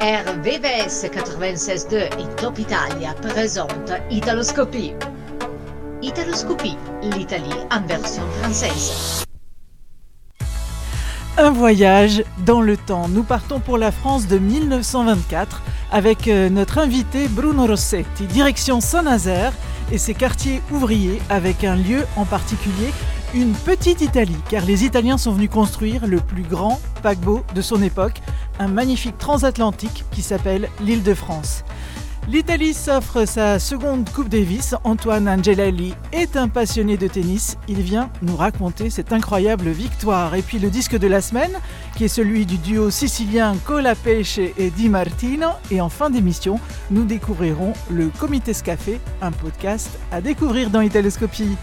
RVVS 96.2 et Top Italia présentent Italoscopie. Italoscopie, l'Italie en version française. Un voyage dans le temps. Nous partons pour la France de 1924 avec euh, notre invité Bruno Rossetti, direction Saint-Nazaire et ses quartiers ouvriers avec un lieu en particulier, une petite Italie, car les Italiens sont venus construire le plus grand paquebot de son époque, un magnifique transatlantique qui s'appelle l'île de France. L'Italie s'offre sa seconde Coupe Davis. Antoine Angelelli est un passionné de tennis. Il vient nous raconter cette incroyable victoire. Et puis le disque de la semaine, qui est celui du duo sicilien Colapesce et Di Martino. Et en fin d'émission, nous découvrirons le Comité Scafé, un podcast à découvrir dans Italoscopie.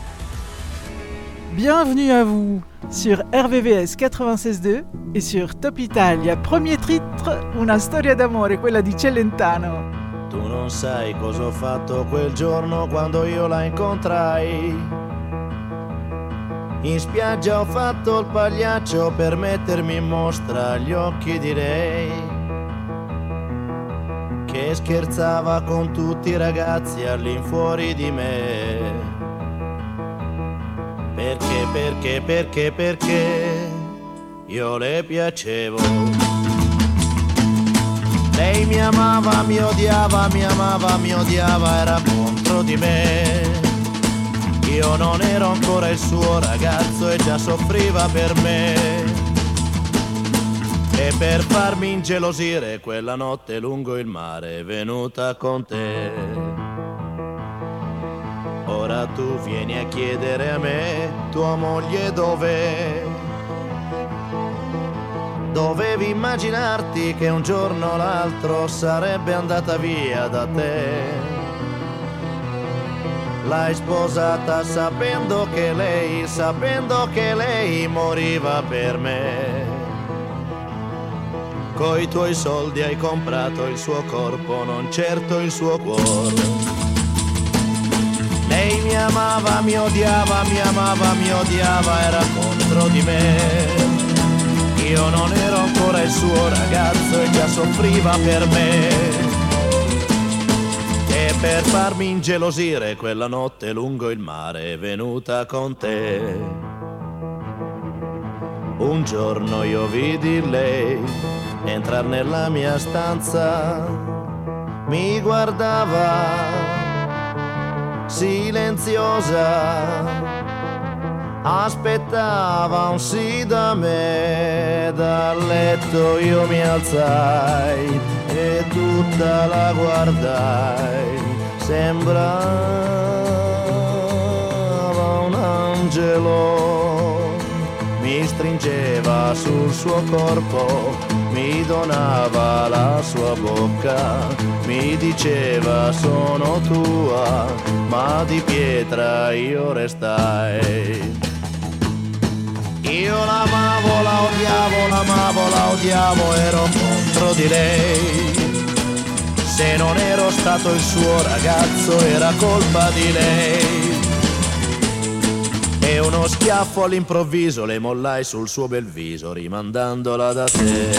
Bienvenue à vous sur RVVS 96.2 et sur Top Italia. Premier titre, Una storia d'amore, quella di Celentano. Tu non sai cosa ho fatto quel giorno quando io la incontrai. In spiaggia ho fatto il pagliaccio per mettermi in mostra agli occhi di lei. Che scherzava con tutti i ragazzi all'infuori di me. Perché, perché, perché, perché io le piacevo. Lei mi amava, mi odiava, mi amava, mi odiava, era contro di me. Io non ero ancora il suo ragazzo e già soffriva per me. E per farmi ingelosire quella notte lungo il mare è venuta con te. Ora tu vieni a chiedere a me, tua moglie dov'è? Dovevi immaginarti che un giorno o l'altro sarebbe andata via da te. L'hai sposata sapendo che lei, sapendo che lei moriva per me. Coi tuoi soldi hai comprato il suo corpo, non certo il suo cuore. Lei mi amava, mi odiava, mi amava, mi odiava, era contro di me. Io non ero ancora il suo ragazzo e già soffriva per me. E per farmi ingelosire quella notte lungo il mare è venuta con te. Un giorno io vidi lei entrar nella mia stanza, mi guardava silenziosa. Aspettava un sì da me, dal letto io mi alzai e tutta la guardai, sembrava un angelo, mi stringeva sul suo corpo, mi donava la sua bocca, mi diceva sono tua, ma di pietra io restai. Io l'amavo, la odiavo, l'amavo, la odiavo, ero contro di lei. Se non ero stato il suo ragazzo era colpa di lei. E uno schiaffo all'improvviso le mollai sul suo bel viso, rimandandola da te.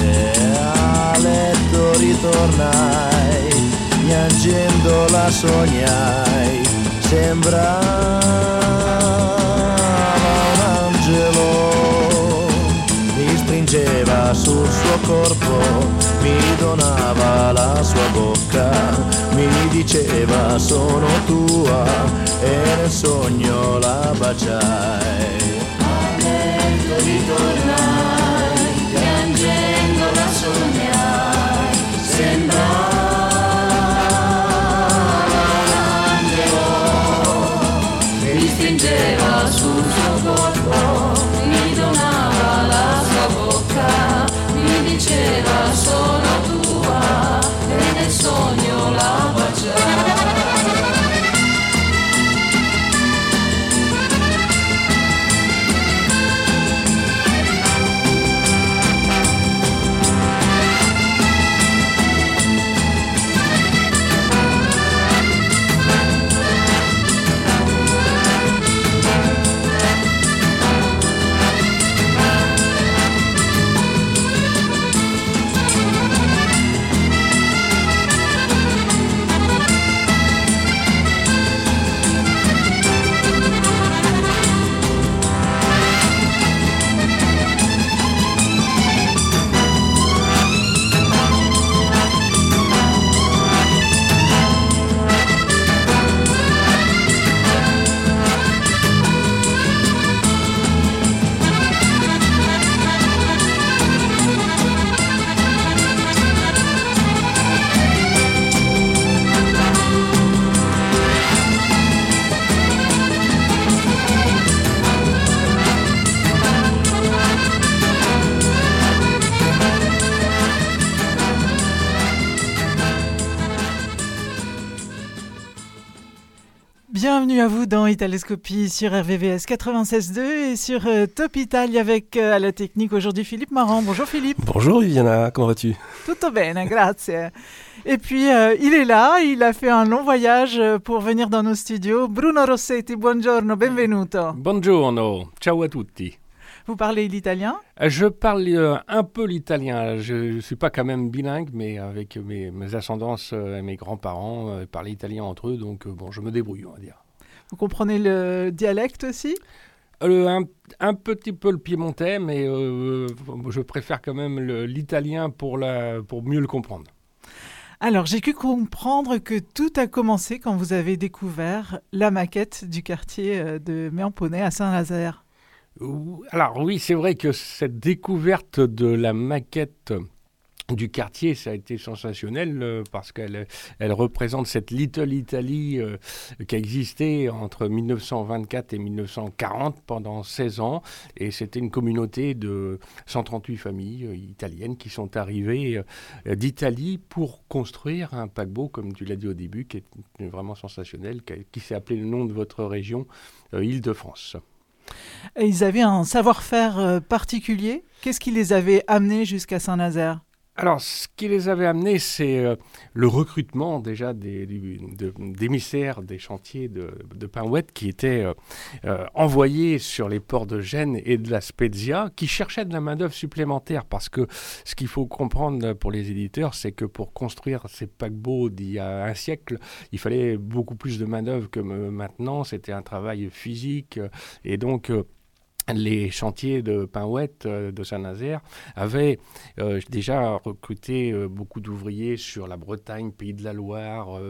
A letto ritornai, piangendola sognai, sembra sul suo corpo, mi donava la sua bocca, mi diceva sono tua e nel sogno la baciai. À vous dans Italescopie sur RVVS 96.2 et sur euh, Top Italia avec euh, à la technique aujourd'hui Philippe Marant. Bonjour Philippe. Bonjour Viviana, comment vas-tu? Tutto bene, grazie. Et puis euh, il est là, il a fait un long voyage pour venir dans nos studios. Bruno Rossetti, buongiorno, benvenuto. Buongiorno, ciao a tutti. Vous parlez l'italien? Je parle euh, un peu l'italien. Je ne suis pas quand même bilingue, mais avec mes, mes ascendances euh, et mes grands-parents euh, parlaient italien entre eux, donc euh, bon, je me débrouille, on va dire. Vous comprenez le dialecte aussi? Euh, un, un petit peu le piémontais, mais euh, je préfère quand même l'italien pour, la- pour mieux le comprendre. Alors, j'ai pu comprendre que tout a commencé quand vous avez découvert la maquette du quartier euh, de Méamponnet à Saint-Nazaire. Ou- Alors oui, c'est vrai que cette découverte de la maquette du quartier, ça a été sensationnel euh, parce qu'elle elle représente cette Little Italy euh, qui a existé entre 1924 et 1940 pendant 16 ans. Et c'était une communauté de 138 familles euh, italiennes qui sont arrivées d'Italie pour construire un paquebot, comme tu l'as dit au début, qui est vraiment sensationnel, qui, qui s'est appelé le nom de votre région, Île-de-France. Ils avaient un savoir-faire particulier? Qu'est-ce qui les avait amenés jusqu'à Saint-Nazaire? Alors, ce qui les avait amenés, c'est euh, le recrutement déjà des, du- de- d'émissaires des chantiers de, de Pinouette qui étaient euh, euh, envoyés sur les ports de Gênes et de la Spezia, qui cherchaient de la main-d'œuvre supplémentaire. Parce que ce qu'il faut comprendre pour les éditeurs, c'est que pour construire ces paquebots d'il y a un siècle, il fallait beaucoup plus de main-d'œuvre que euh, maintenant. C'était un travail physique. euh, et donc. Les chantiers de Pinouette euh, de Saint-Nazaire avaient euh, déjà recruté euh, beaucoup d'ouvriers sur la Bretagne, Pays de la Loire,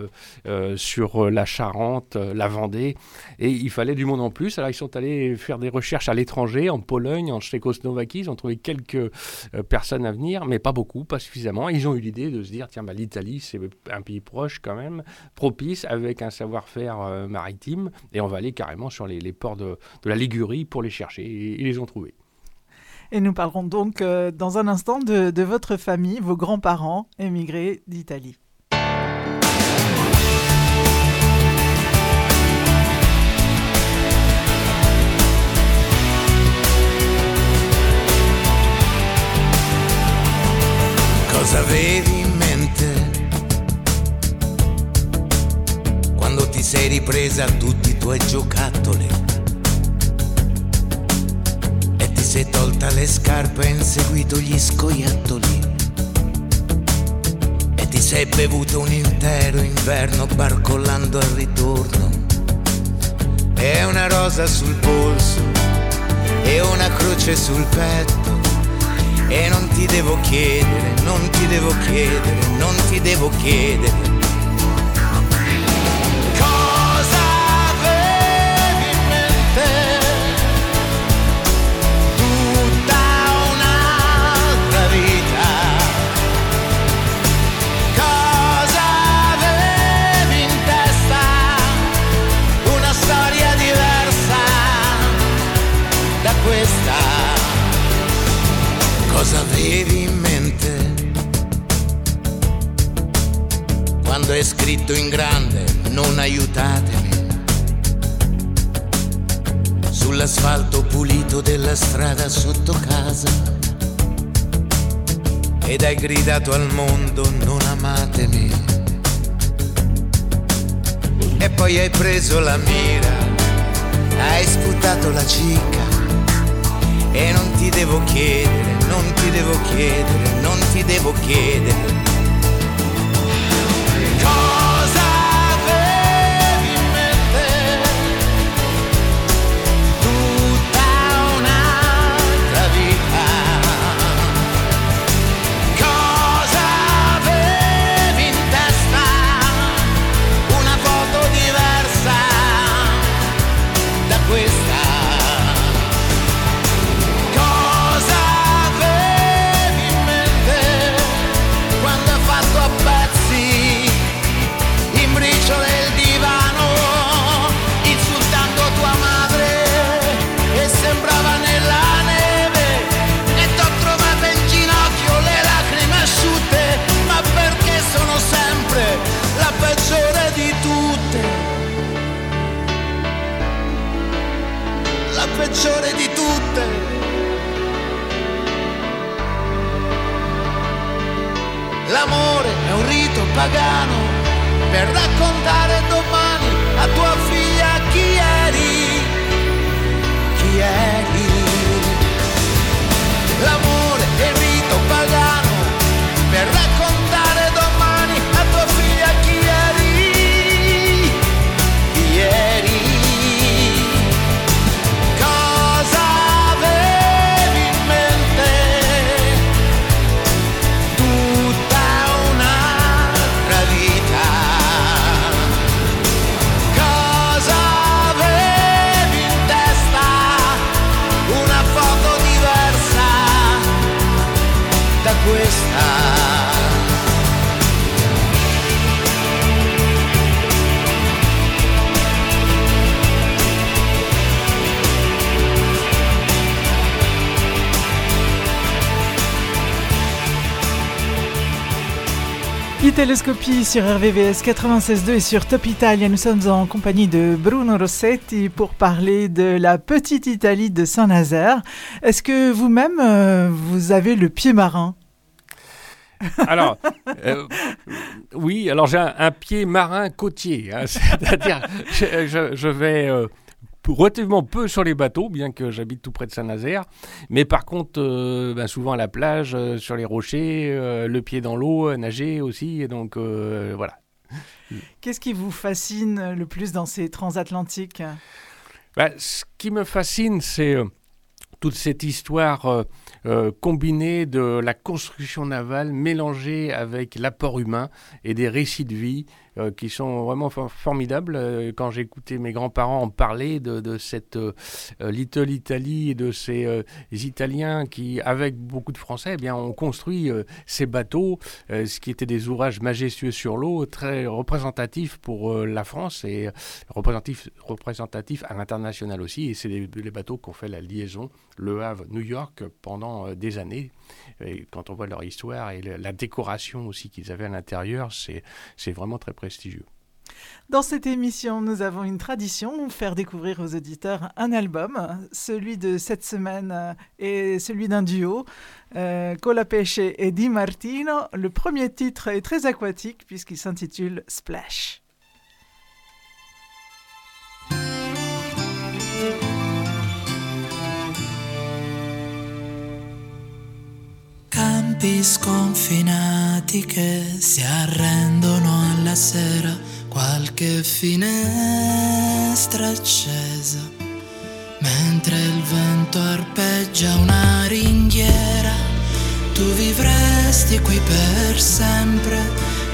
sur la Charente, la Vendée, et il fallait du monde en plus. Alors ils sont allés faire des recherches à l'étranger, en Pologne, en Tchécoslovaquie, ils ont trouvé quelques personnes à venir, mais pas beaucoup, pas suffisamment. Ils ont eu l'idée de se dire, tiens, bah, l'Italie, c'est un pays proche quand même, propice, avec un savoir-faire maritime, et on va aller carrément sur les, ports de la Ligurie pour les chercher, et ils les ont trouvés. Et nous parlerons donc euh, dans un instant de, de votre famille, vos grands-parents émigrés d'Italie. Cosa avevi in mente? Quando ti sei ripresa tutti i tuoi giocattoli ti sei tolta le scarpe e inseguito gli scoiattoli. E ti sei bevuto un intero inverno barcollando al ritorno. E una rosa sul polso e una croce sul petto. E non ti devo chiedere, non ti devo chiedere, non ti devo chiedere. Quando hai scritto in grande non aiutatemi. Sull'asfalto pulito della strada sotto casa. Ed hai gridato al mondo non amatemi. E poi hai preso la mira Hai sputato la cicca. E non ti devo chiedere, non ti devo chiedere, non ti devo chiedere. L'amore è un rito pagano per raccontare domani a tua figlia chi eri, chi eri. L'amore è il rito pagano per raccontare Italoscopie sur RVVS 96.2 et sur Top Italia. Nous sommes en compagnie de Bruno Rossetti pour parler de la petite Italie de Saint-Nazaire. Est-ce que vous-même, euh, vous avez le pied marin? Alors, euh, oui, alors j'ai un, pied marin côtier, hein, c'est-à-dire je vais euh, relativement peu sur les bateaux, bien que j'habite tout près de Saint-Nazaire, mais par contre, euh, ben, souvent à la plage, euh, sur les rochers, euh, le pied dans l'eau, nager aussi, et donc voilà. Qu'est-ce qui vous fascine le plus dans ces transatlantiques? Ben, ce qui me fascine, c'est toute cette histoire euh, euh, combinée de la construction navale mélangée avec l'apport humain et des récits de vie euh, qui sont vraiment for- formidables. Euh, quand j'écoutais mes grands-parents en parler de, cette euh, Little Italy et de ces Italiens qui, avec beaucoup de Français, eh bien, ont construit ces bateaux, ce qui étaient des ouvrages majestueux sur l'eau, très représentatifs pour la France et représentatifs représentatif à l'international aussi. Et c'est les, bateaux qui ont fait la liaison Le Havre-New York pendant des années. Quand on voit leur histoire et la décoration aussi qu'ils avaient à l'intérieur, c'est vraiment très Dans cette émission, nous avons une tradition, faire découvrir aux auditeurs un album. Celui de cette semaine euh, est celui d'un duo, euh, Colapesce et Di Martino. Le premier titre est très aquatique puisqu'il s'intitule Splash. Campi sconfinati che si arrendono alla sera, qualche finestra accesa, mentre il vento arpeggia una ringhiera, tu vivresti qui per sempre,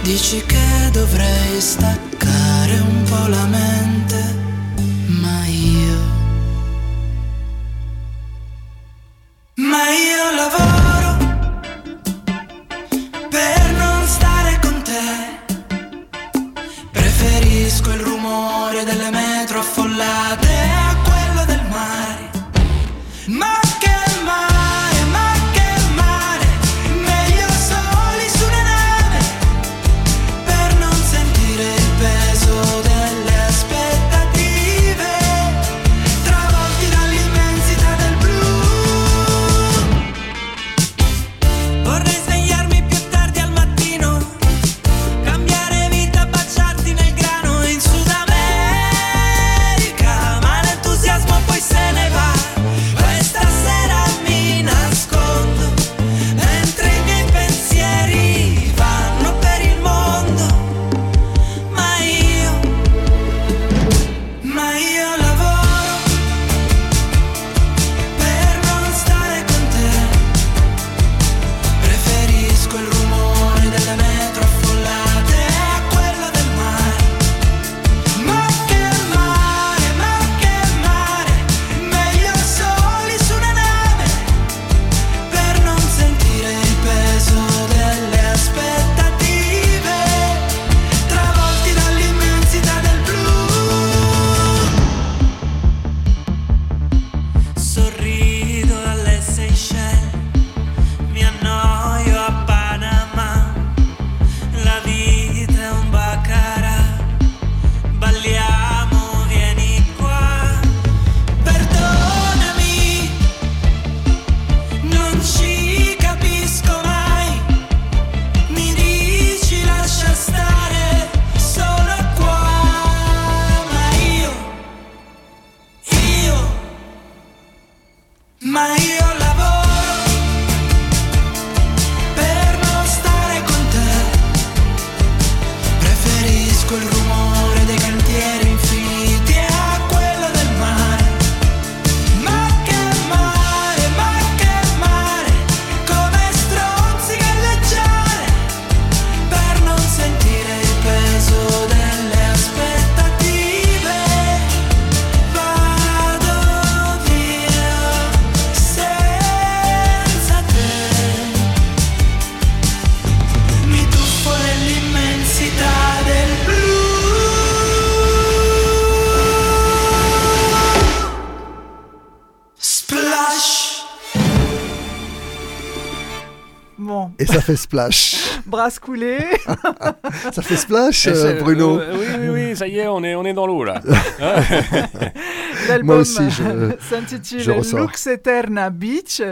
dici che dovrei staccare un po' la mente, ma io... Ma io lavoro rumore delle metro affollate a quello del mare. Ma fait splash. Brasse coulée. ça fait splash, euh, Bruno. euh, oui, oui, oui, ça y est, on est, on est dans l'eau là. L'album Moi aussi, je- s'intitule. Lux Eterna Beach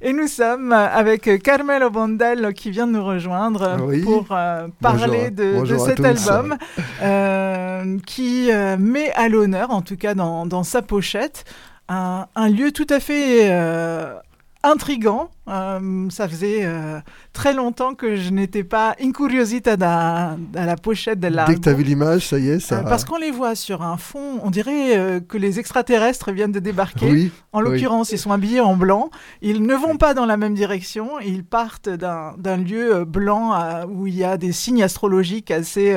et nous sommes avec Carmelo Bondello qui vient de nous rejoindre Oui. pour euh, parler Bonjour. de, Bonjour cet album euh, qui euh, met à l'honneur, en tout cas dans, dans sa pochette, un, un lieu tout à fait euh, intrigant. Euh, ça faisait euh, très longtemps que je n'étais pas incuriosita à la pochette de Dès l'album. que tu as vu l'image, ça y est, ça. Euh, Parce qu'on les voit sur un fond, on dirait que les extraterrestres viennent de débarquer. Oui, En oui. l'occurrence, ils sont habillés en blanc. Ils ne vont pas dans la même direction. Ils partent d'un lieu blanc où il y a des signes astrologiques assez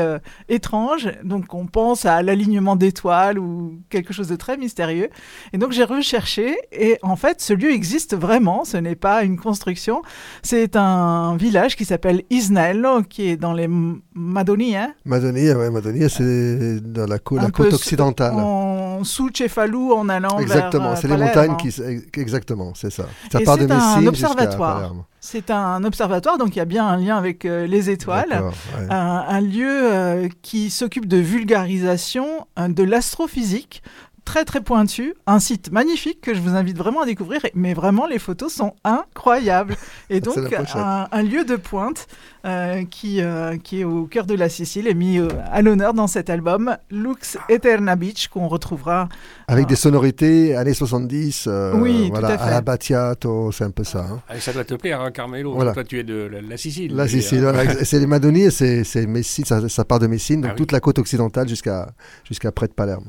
étranges. Donc, on pense à l'alignement d'étoiles ou quelque chose de très mystérieux. Et donc, j'ai recherché. Et en fait, ce lieu existe vraiment. Ce n'est pas une construction. C'est un village qui s'appelle Isnaello, qui est dans les Madonie, hein, Madonia, ouais, Madonia, c'est dans la, côte- la occidentale. En sous Cefalou, en allant Exactement, vers, euh, c'est les montagnes qui. s- Exactement, c'est ça. Ça part de c'est un Messine jusqu'à observatoire. Palerme. C'est un observatoire, donc il y a bien un lien avec euh, les étoiles. Ouais. Un, un lieu euh, qui s'occupe de vulgarisation euh, de l'astrophysique, très très pointu. Un site magnifique que je vous invite vraiment à découvrir, mais vraiment les photos sont incroyables. Et donc la un, un lieu de pointe euh, qui, euh, qui est au cœur de la Sicile est mis euh, à l'honneur dans cet album, Lux Eterna Beach, qu'on retrouvera Avec des sonorités années 70, euh, Oui, tout voilà, à fait. la Battiato, c'est un peu ça. hein. Ah, ça doit te plaire, hein, Carmelo. Voilà. Toi, tu es de la, la Sicile. Là, Et, c'est euh, voilà, c'est les Madonie, c'est c'est Messine, ça, ça part de Messine, donc Ah oui. toute la côte occidentale jusqu'à jusqu'à près de Palerme.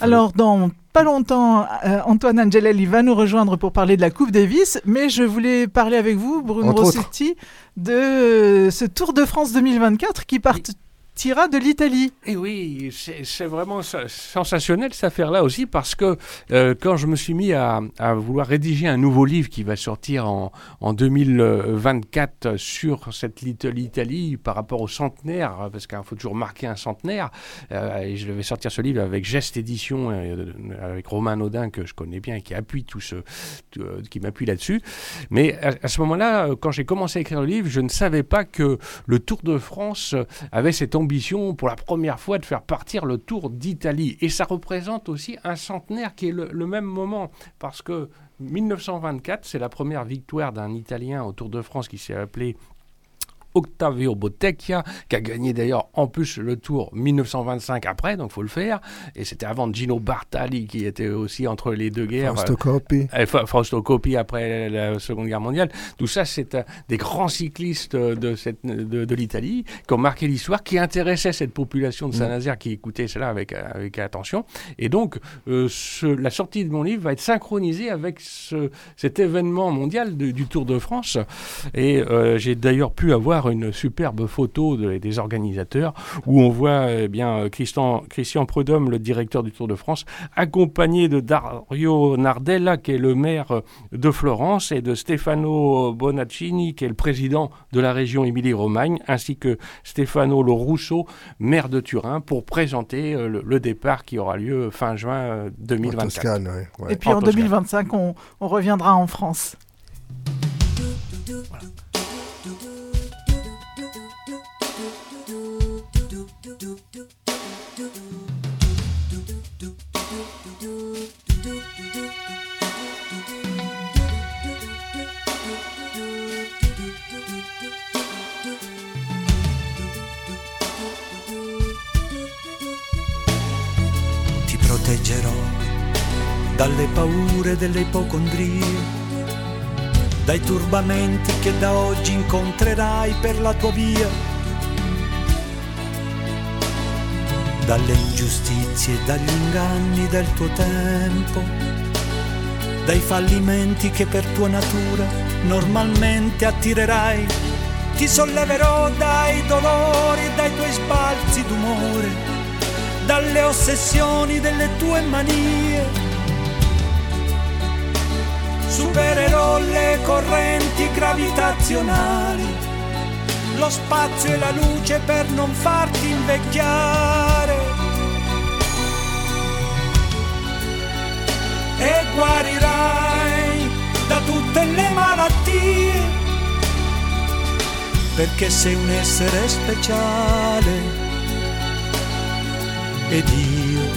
Alors, dans pas longtemps, euh, Antoine Angelelli va nous rejoindre pour parler de la Coupe Davis, mais je voulais parler avec vous, Bruno Entre autres. Rossetti, de ce Tour de France 2024 qui partira de l'Italie. Et oui, c'est vraiment sa- sensationnel cette affaire-là aussi parce que euh, quand je me suis mis à, vouloir rédiger un nouveau livre qui va sortir en, en 2024 sur cette Little Italy par rapport au centenaire, parce qu'il faut toujours marquer un centenaire, euh, et je vais sortir ce livre avec Geste Édition, euh, avec Romain Naudin que je connais bien et qui appuie tout ce, qui m'appuie là-dessus. Mais à, à ce moment-là, quand j'ai commencé à écrire le livre, je ne savais pas que le Tour de France avait cette ambition pour la première fois de faire partir le Tour d'Italie. Et ça représente aussi un centenaire qui est le, même moment, parce que 1924, c'est la première victoire d'un Italien au Tour de France qui s'est appelé Octavio Bottecchia, qui a gagné d'ailleurs en plus le Tour 1925 après, donc faut le faire. Et c'était avant Gino Bartali qui était aussi entre les deux guerres. Fausto Coppi. Euh, Fa- Fausto Coppi après la Seconde Guerre mondiale. Tout ça, c'est euh, des grands cyclistes euh, de, cette, de, de l'Italie qui ont marqué l'histoire, qui intéressaient cette population de Saint-Nazaire qui écoutait cela avec, avec attention. Et donc, euh, ce- la sortie de mon livre va être synchronisée avec ce- cet événement mondial de- du Tour de France. Et j'ai d'ailleurs pu avoir une superbe photo de- des organisateurs où on voit eh bien euh, Christian, Christian Prudhomme, le directeur du Tour de France, accompagné de Dario Nardella, qui est le maire euh, de Florence, et de Stefano Bonaccini, qui est le président de la région Émilie-Romagne, ainsi que Stefano Lo Russo, maire de Turin, pour présenter euh, le, le départ qui aura lieu fin juin euh, En 2024. Toscane, ouais, ouais. Et puis en en Toscane. 2025, on, on reviendra en France. Dalle paure delle ipocondrie, dai turbamenti che da oggi incontrerai per la tua via, dalle ingiustizie dagli inganni del tuo tempo, dai fallimenti che per tua natura normalmente attirerai. Ti solleverò dai dolori dai tuoi sbalzi d'umore dalle ossessioni delle tue manie. Supererò le correnti gravitazionali, lo spazio e la luce per non farti invecchiare. E guarirai da tutte le malattie perché sei un essere speciale ed io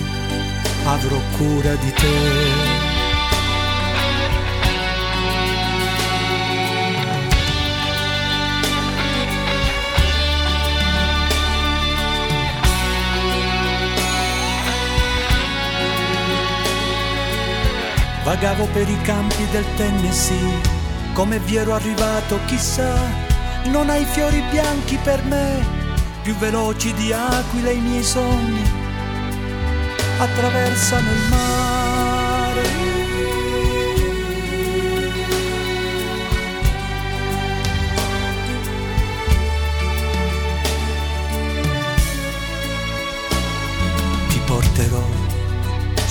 avrò cura di te. Vagavo per i campi del Tennessee, come vi ero arrivato chissà, non hai fiori bianchi per me, più veloci di aquile i miei sogni, attraversano il mare.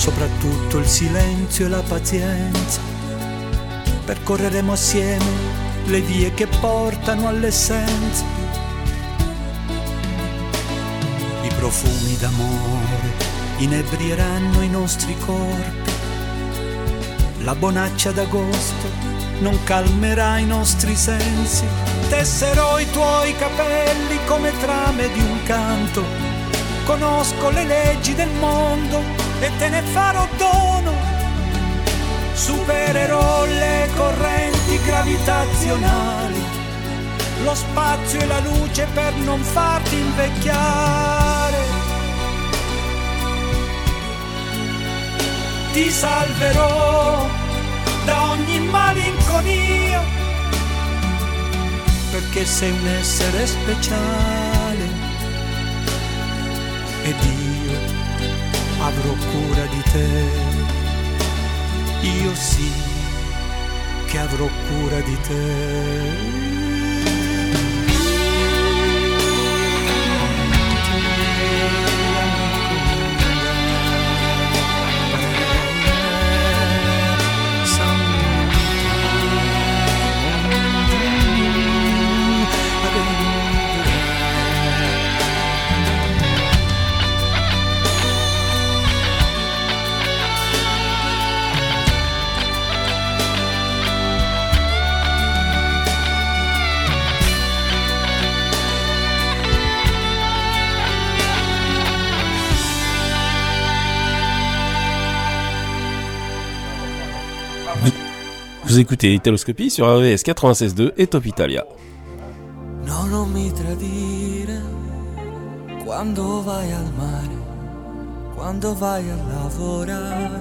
Soprattutto il silenzio e la pazienza. Percorreremo assieme le vie che portano all'essenza. I profumi d'amore inebrieranno i nostri corpi. La bonaccia d'agosto non calmerà i nostri sensi. Tesserò i tuoi capelli come trame di un canto. Conosco le leggi del mondo e te ne farò dono. Supererò le correnti gravitazionali, lo spazio e la luce per non farti invecchiare. Ti salverò da ogni malinconia, perché sei un essere speciale ed io avrò cura di te. Io sì che avrò cura di te. Écoutez Italoscopie sur RVS 96.2 et Top Italia. No, non quando vai al mare, quando vai a lavorare.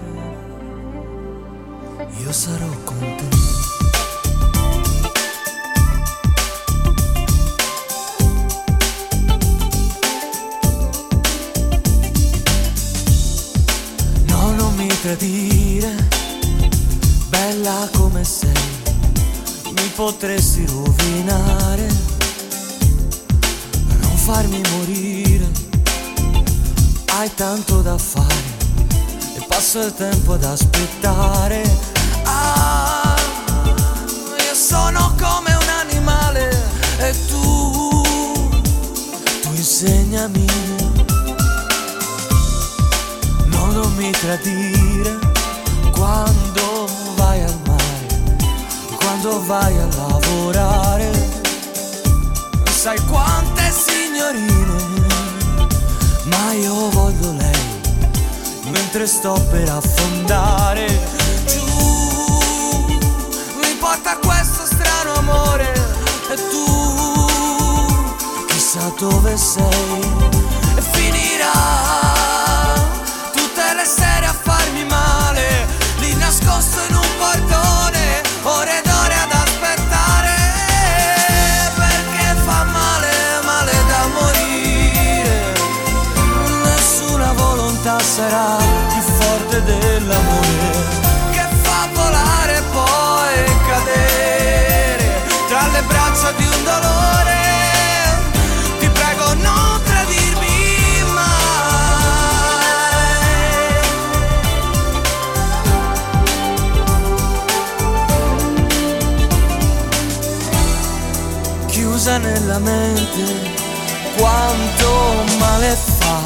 Io sarò con non bella come sei, mi potresti rovinare non farmi morire. Hai tanto da fare e passo il tempo ad aspettare. Ah, io sono come un animale e tu, tu insegnami. No, non mi tradire quando quando vai a lavorare? Sai quante signorine, ma io voglio lei, mentre sto per affondare. Giù, mi porta questo strano amore e tu, chissà dove sei, chiusa nella mente, quanto male fa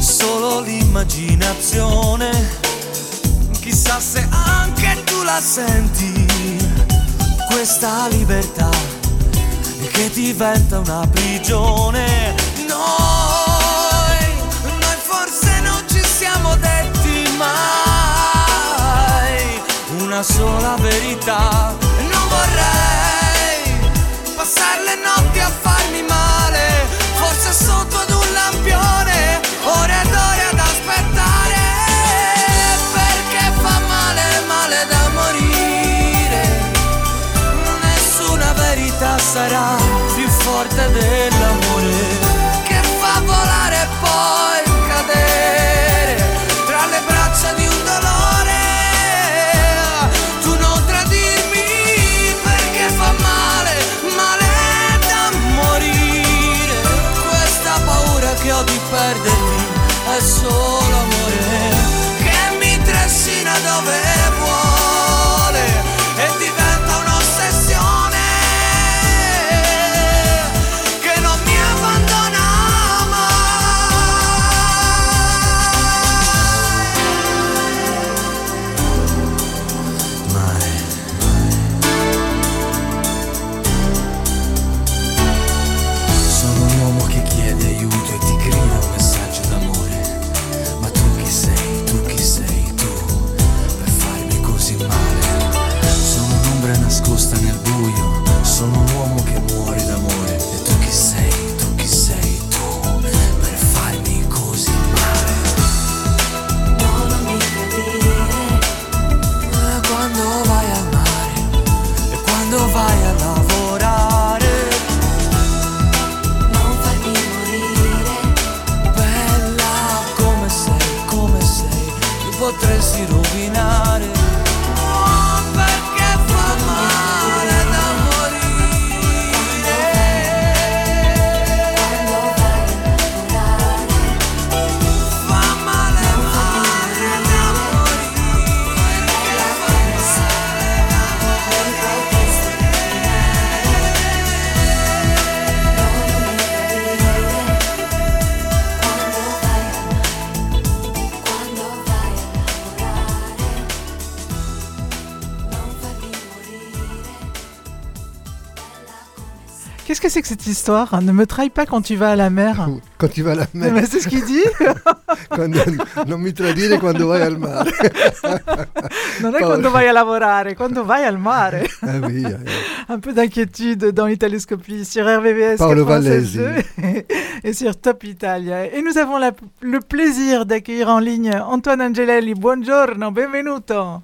solo l'immaginazione. Chissà se anche tu la senti, questa libertà che diventa una prigione. Noi, noi forse non ci siamo detti mai una sola verità. Que cette histoire Ne me trahis pas quand tu vas à la mer. Quand tu vas à la mer. Mais c'est ce qu'il dit Quando- non mi tradire quando vai al mare. Non è Paolo. quando vai a lavorare, quando vai al mare. Ah oui, euh, Un peu d'inquiétude dans l'Italoscopie sur RVVS Paolo 96.2 et sur Top Italia. Et nous avons la- le plaisir d'accueillir en ligne Antoine Angelelli. Buongiorno, benvenuto.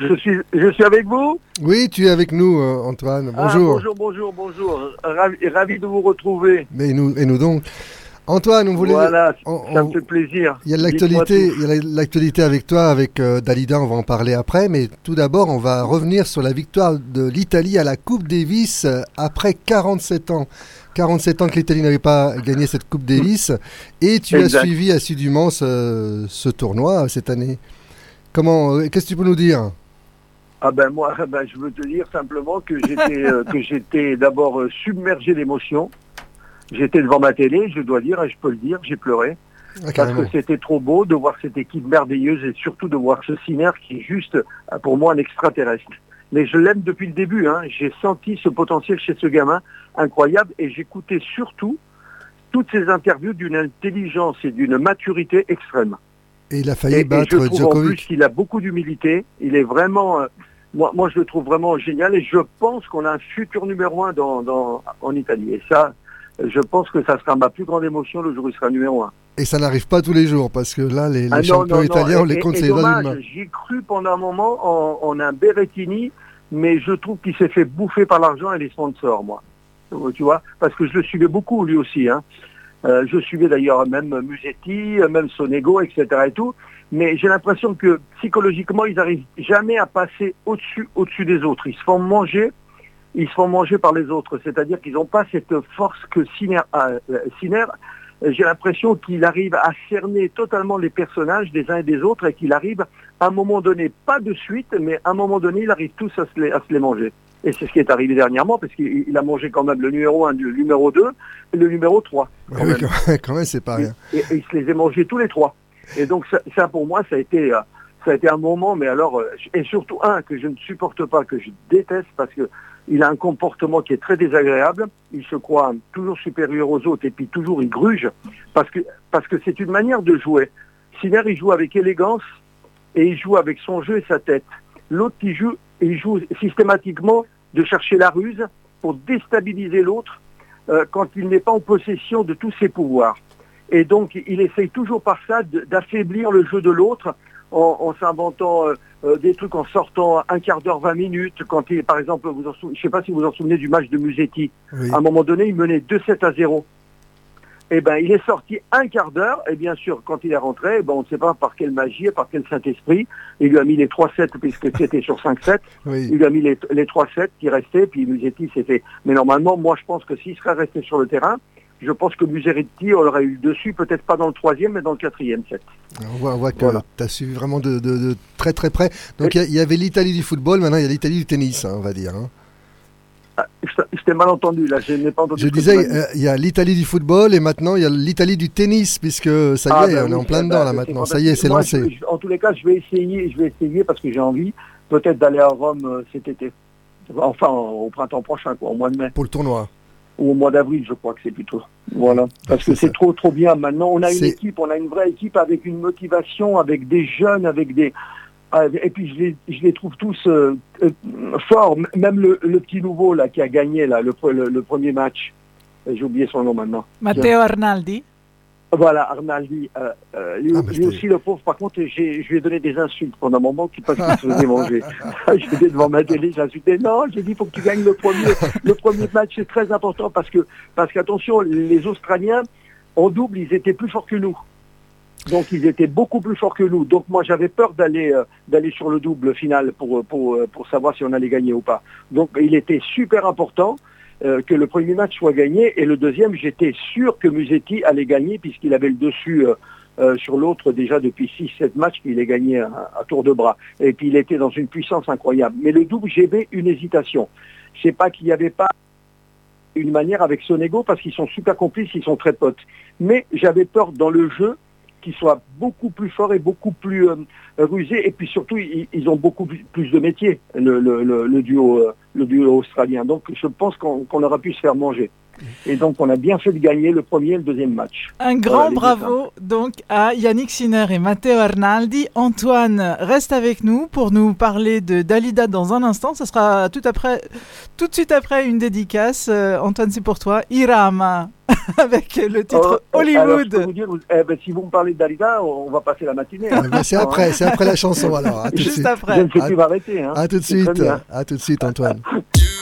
Je suis, je suis avec vous Oui, tu es avec nous, euh, Antoine. Ah, Bonjour. bonjour, bonjour, bonjour. Ravi, ravi de vous retrouver. Mais nous, et nous donc. Antoine, on voulait. Voilà, on- ça on- me fait plaisir. Il y a de l'actualité, il y a la- l'actualité avec toi, avec euh, Dalida, on va en parler après, mais tout d'abord, on va revenir sur la victoire de l'Italie à la Coupe Davis euh, après 47 ans. 47 ans que l'Italie n'avait pas gagné cette Coupe Davis, et tu as suivi assidûment ce, ce tournoi cette année. Comment, qu'est-ce que tu peux nous dire? Ah ben moi, ben, je veux te dire simplement que j'étais euh, que j'étais d'abord euh, submergé d'émotions. J'étais devant ma télé, je dois dire, et je peux le dire, j'ai pleuré. Ah, Parce que c'était trop beau de voir cette équipe merveilleuse et surtout de voir ce Sinner qui est juste, euh, pour moi, un extraterrestre. Mais je l'aime depuis le début. Hein. J'ai senti ce potentiel chez ce gamin incroyable et j'écoutais surtout toutes ces interviews d'une intelligence et d'une maturité extrême. Et il a failli Et, et battre je trouve en plus qu'il a beaucoup d'humilité. Il est vraiment, moi, moi je le trouve vraiment génial et je pense qu'on a un futur numéro un dans, dans, en Italie. Et ça, je pense que ça sera ma plus grande émotion le jour où il sera numéro un. Et ça n'arrive pas tous les jours, parce que là, les, les Ah non, champions non, non. italiens, on les compte les. J'y ai cru pendant un moment en, en un Berrettini, mais je trouve qu'il s'est fait bouffer par l'argent et les sponsors, moi. Tu vois, parce que je le suivais beaucoup lui aussi. Hein. Euh, je suivais d'ailleurs même Musetti, euh, même Sonego, etc. Mais j'ai l'impression que psychologiquement, ils n'arrivent jamais à passer au-dessus, des autres. Ils se font manger, ils se font manger par les autres. C'est-à-dire qu'ils n'ont pas cette force que Sinner a. Euh, j'ai l'impression qu'il arrive à cerner totalement les personnages des uns et des autres et qu'il arrive à un moment donné, pas de suite, mais à un moment donné, il arrive tous à se les manger. Et c'est ce qui est arrivé dernièrement, parce qu'il il a mangé quand même le numéro 1, le numéro 2 et le numéro 3. Ouais, quand oui, même. quand, quand même, c'est pas rien. Et, et il se les a mangés tous les trois. Et donc ça, ça, pour moi, ça a été, euh, ça a été un moment, mais alors, euh, et surtout un que je ne supporte pas, que je déteste, parce que il a un comportement qui est très désagréable. Il se croit toujours supérieur aux autres et puis toujours il gruge parce que parce que c'est une manière de jouer. Sinner, il joue avec élégance et il joue avec son jeu et sa tête. L'autre, il joue, il joue systématiquement de chercher la ruse pour déstabiliser l'autre euh, quand il n'est pas en possession de tous ses pouvoirs. Et donc, il essaye toujours par ça d'affaiblir le jeu de l'autre en, en s'inventant euh, euh, des trucs, en sortant un quart d'heure, 20 minutes. Quand il, par exemple, vous en sou- je ne sais pas si vous vous en souvenez du match de Musetti. Oui. À un moment donné, il menait 2-7 à 0. Eh ben, il est sorti un quart d'heure, et bien sûr, quand il est rentré, eh ben, on ne sait pas par quelle magie, et par quel Saint-Esprit, il lui a mis les 3-7, puisque c'était sur 5-7, Oui. il lui a mis les, les 3-7 qui restaient, puis Musetti s'est fait. Mais normalement, moi, je pense que s'il serait resté sur le terrain, je pense que Musetti aurait eu dessus, peut-être pas dans le troisième, mais dans le quatrième set. On voit, on voit que Voilà. tu as suivi vraiment de, de- de très très près. Donc il y a- il y, avait l'Italie du football, maintenant il y a l'Italie du tennis, hein, on va dire. hein. Ah, je t'ai- mal entendu, là, je n'ai pas entendu. Je disais, euh, il y a l'Italie du football et maintenant il y a l'Italie du tennis, puisque ça y Ah, est, bah on est en plein bah, dedans là c'est maintenant. Ça y est, c'est lancé. je- en tous les cas, je vais essayer, je vais essayer parce que j'ai envie, peut-être d'aller à Rome euh, cet été. Enfin, au printemps prochain, quoi, au mois de mai. Pour le tournoi. ou au mois d'avril, je crois que c'est plutôt. Voilà. Parce que c'est trop, trop bien. Maintenant, on a une équipe, on a une vraie équipe avec une motivation, avec des jeunes, avec des. Ah, Et puis je les, je les trouve tous euh, euh, forts. Même le, le petit nouveau là qui a gagné là le, pre- le- le premier match. Euh, J'ai oublié son nom maintenant. Matteo Arnaldi. Voilà, Arnaldi. euh, euh, lui, Ah, lui aussi, le pauvre, par contre, je lui ai donné des insultes pendant un moment qui parce qu'il se faisait manger. J'étais devant ma télé, j'ai insulté. Non, j'ai dit, faut que tu gagnes le premier. Le premier match, c'est très important parce que, parce qu'attention, les Australiens, en double, ils étaient plus forts que nous. Donc, ils étaient beaucoup plus forts que nous. Donc, moi, j'avais peur d'aller euh, sur le double final pour, pour, euh, pour savoir si on allait gagner ou pas. Donc, il était super important euh, que le premier match soit gagné et le deuxième, j'étais sûr que Musetti allait gagner puisqu'il avait le dessus euh, euh, sur l'autre déjà depuis 6-7 matchs qu'il est gagné à, à tour de bras. Et puis il était dans une puissance incroyable. Mais le double, j'avais une hésitation. C'est pas qu'il n'y avait pas une manière avec Sonego parce qu'ils sont super complices, ils sont très potes. Mais j'avais peur dans le jeu qu'ils soient beaucoup plus forts et beaucoup plus euh, rusés. Et puis surtout, ils, ont beaucoup plus- de métier, le, le- le- le duo, euh, le duo australien. Donc je pense qu'on aura pu se faire manger. Et donc on a bien fait de gagner le premier et le deuxième match. Un grand bravo donc à Yannick Sinner et Matteo Arnaldi. Antoine reste avec nous pour nous parler de Dalida dans un instant. Ce sera tout après, tout de suite après une dédicace. Euh, Antoine, c'est pour toi. Irama avec le titre Oh, alors, peux Hollywood. vous dire, vous- eh ben, si vous me parlez de Dalida, on va passer la matinée. hein. Ah, c'est après, c'est après la chanson alors. À tout de Juste suite. Je après. ne sais plus m'arrêter. Hein. À tout de suite. À tout de suite, Antoine.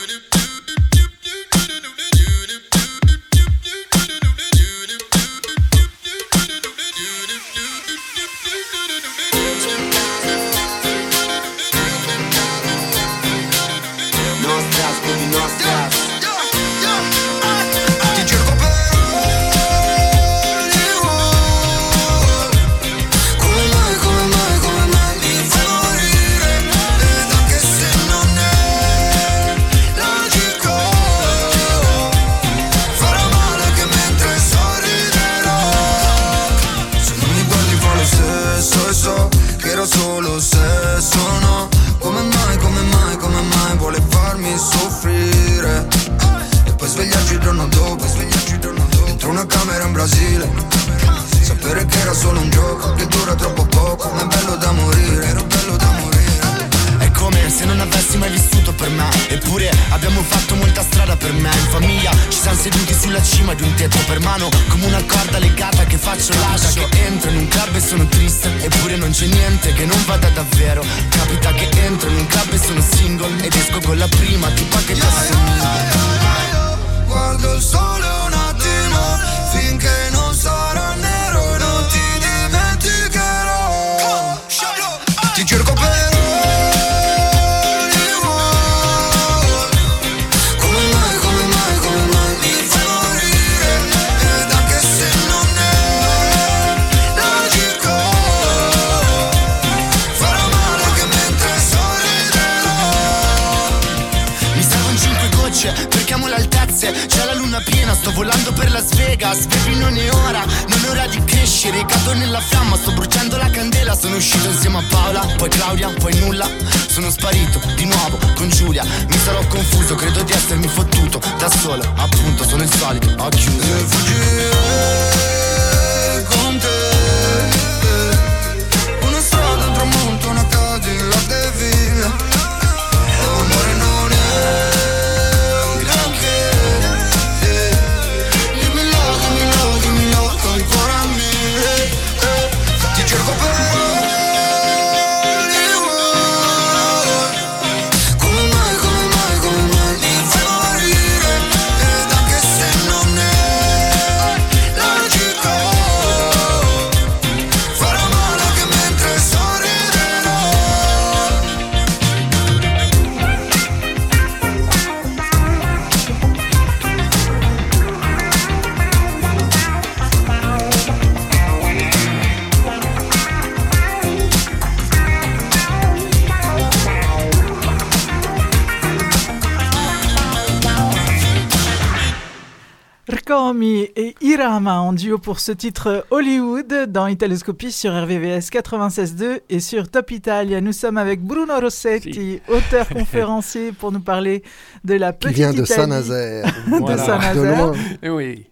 Pour ce titre Hollywood dans Italoscopie sur RVVS 96.2 et sur Top Italia. Nous sommes avec Bruno Rossetti, auteur conférencier pour nous parler de la Qui petite vient de. Saint-Nazaire. de Voilà. Saint-Nazaire. De. Eh oui.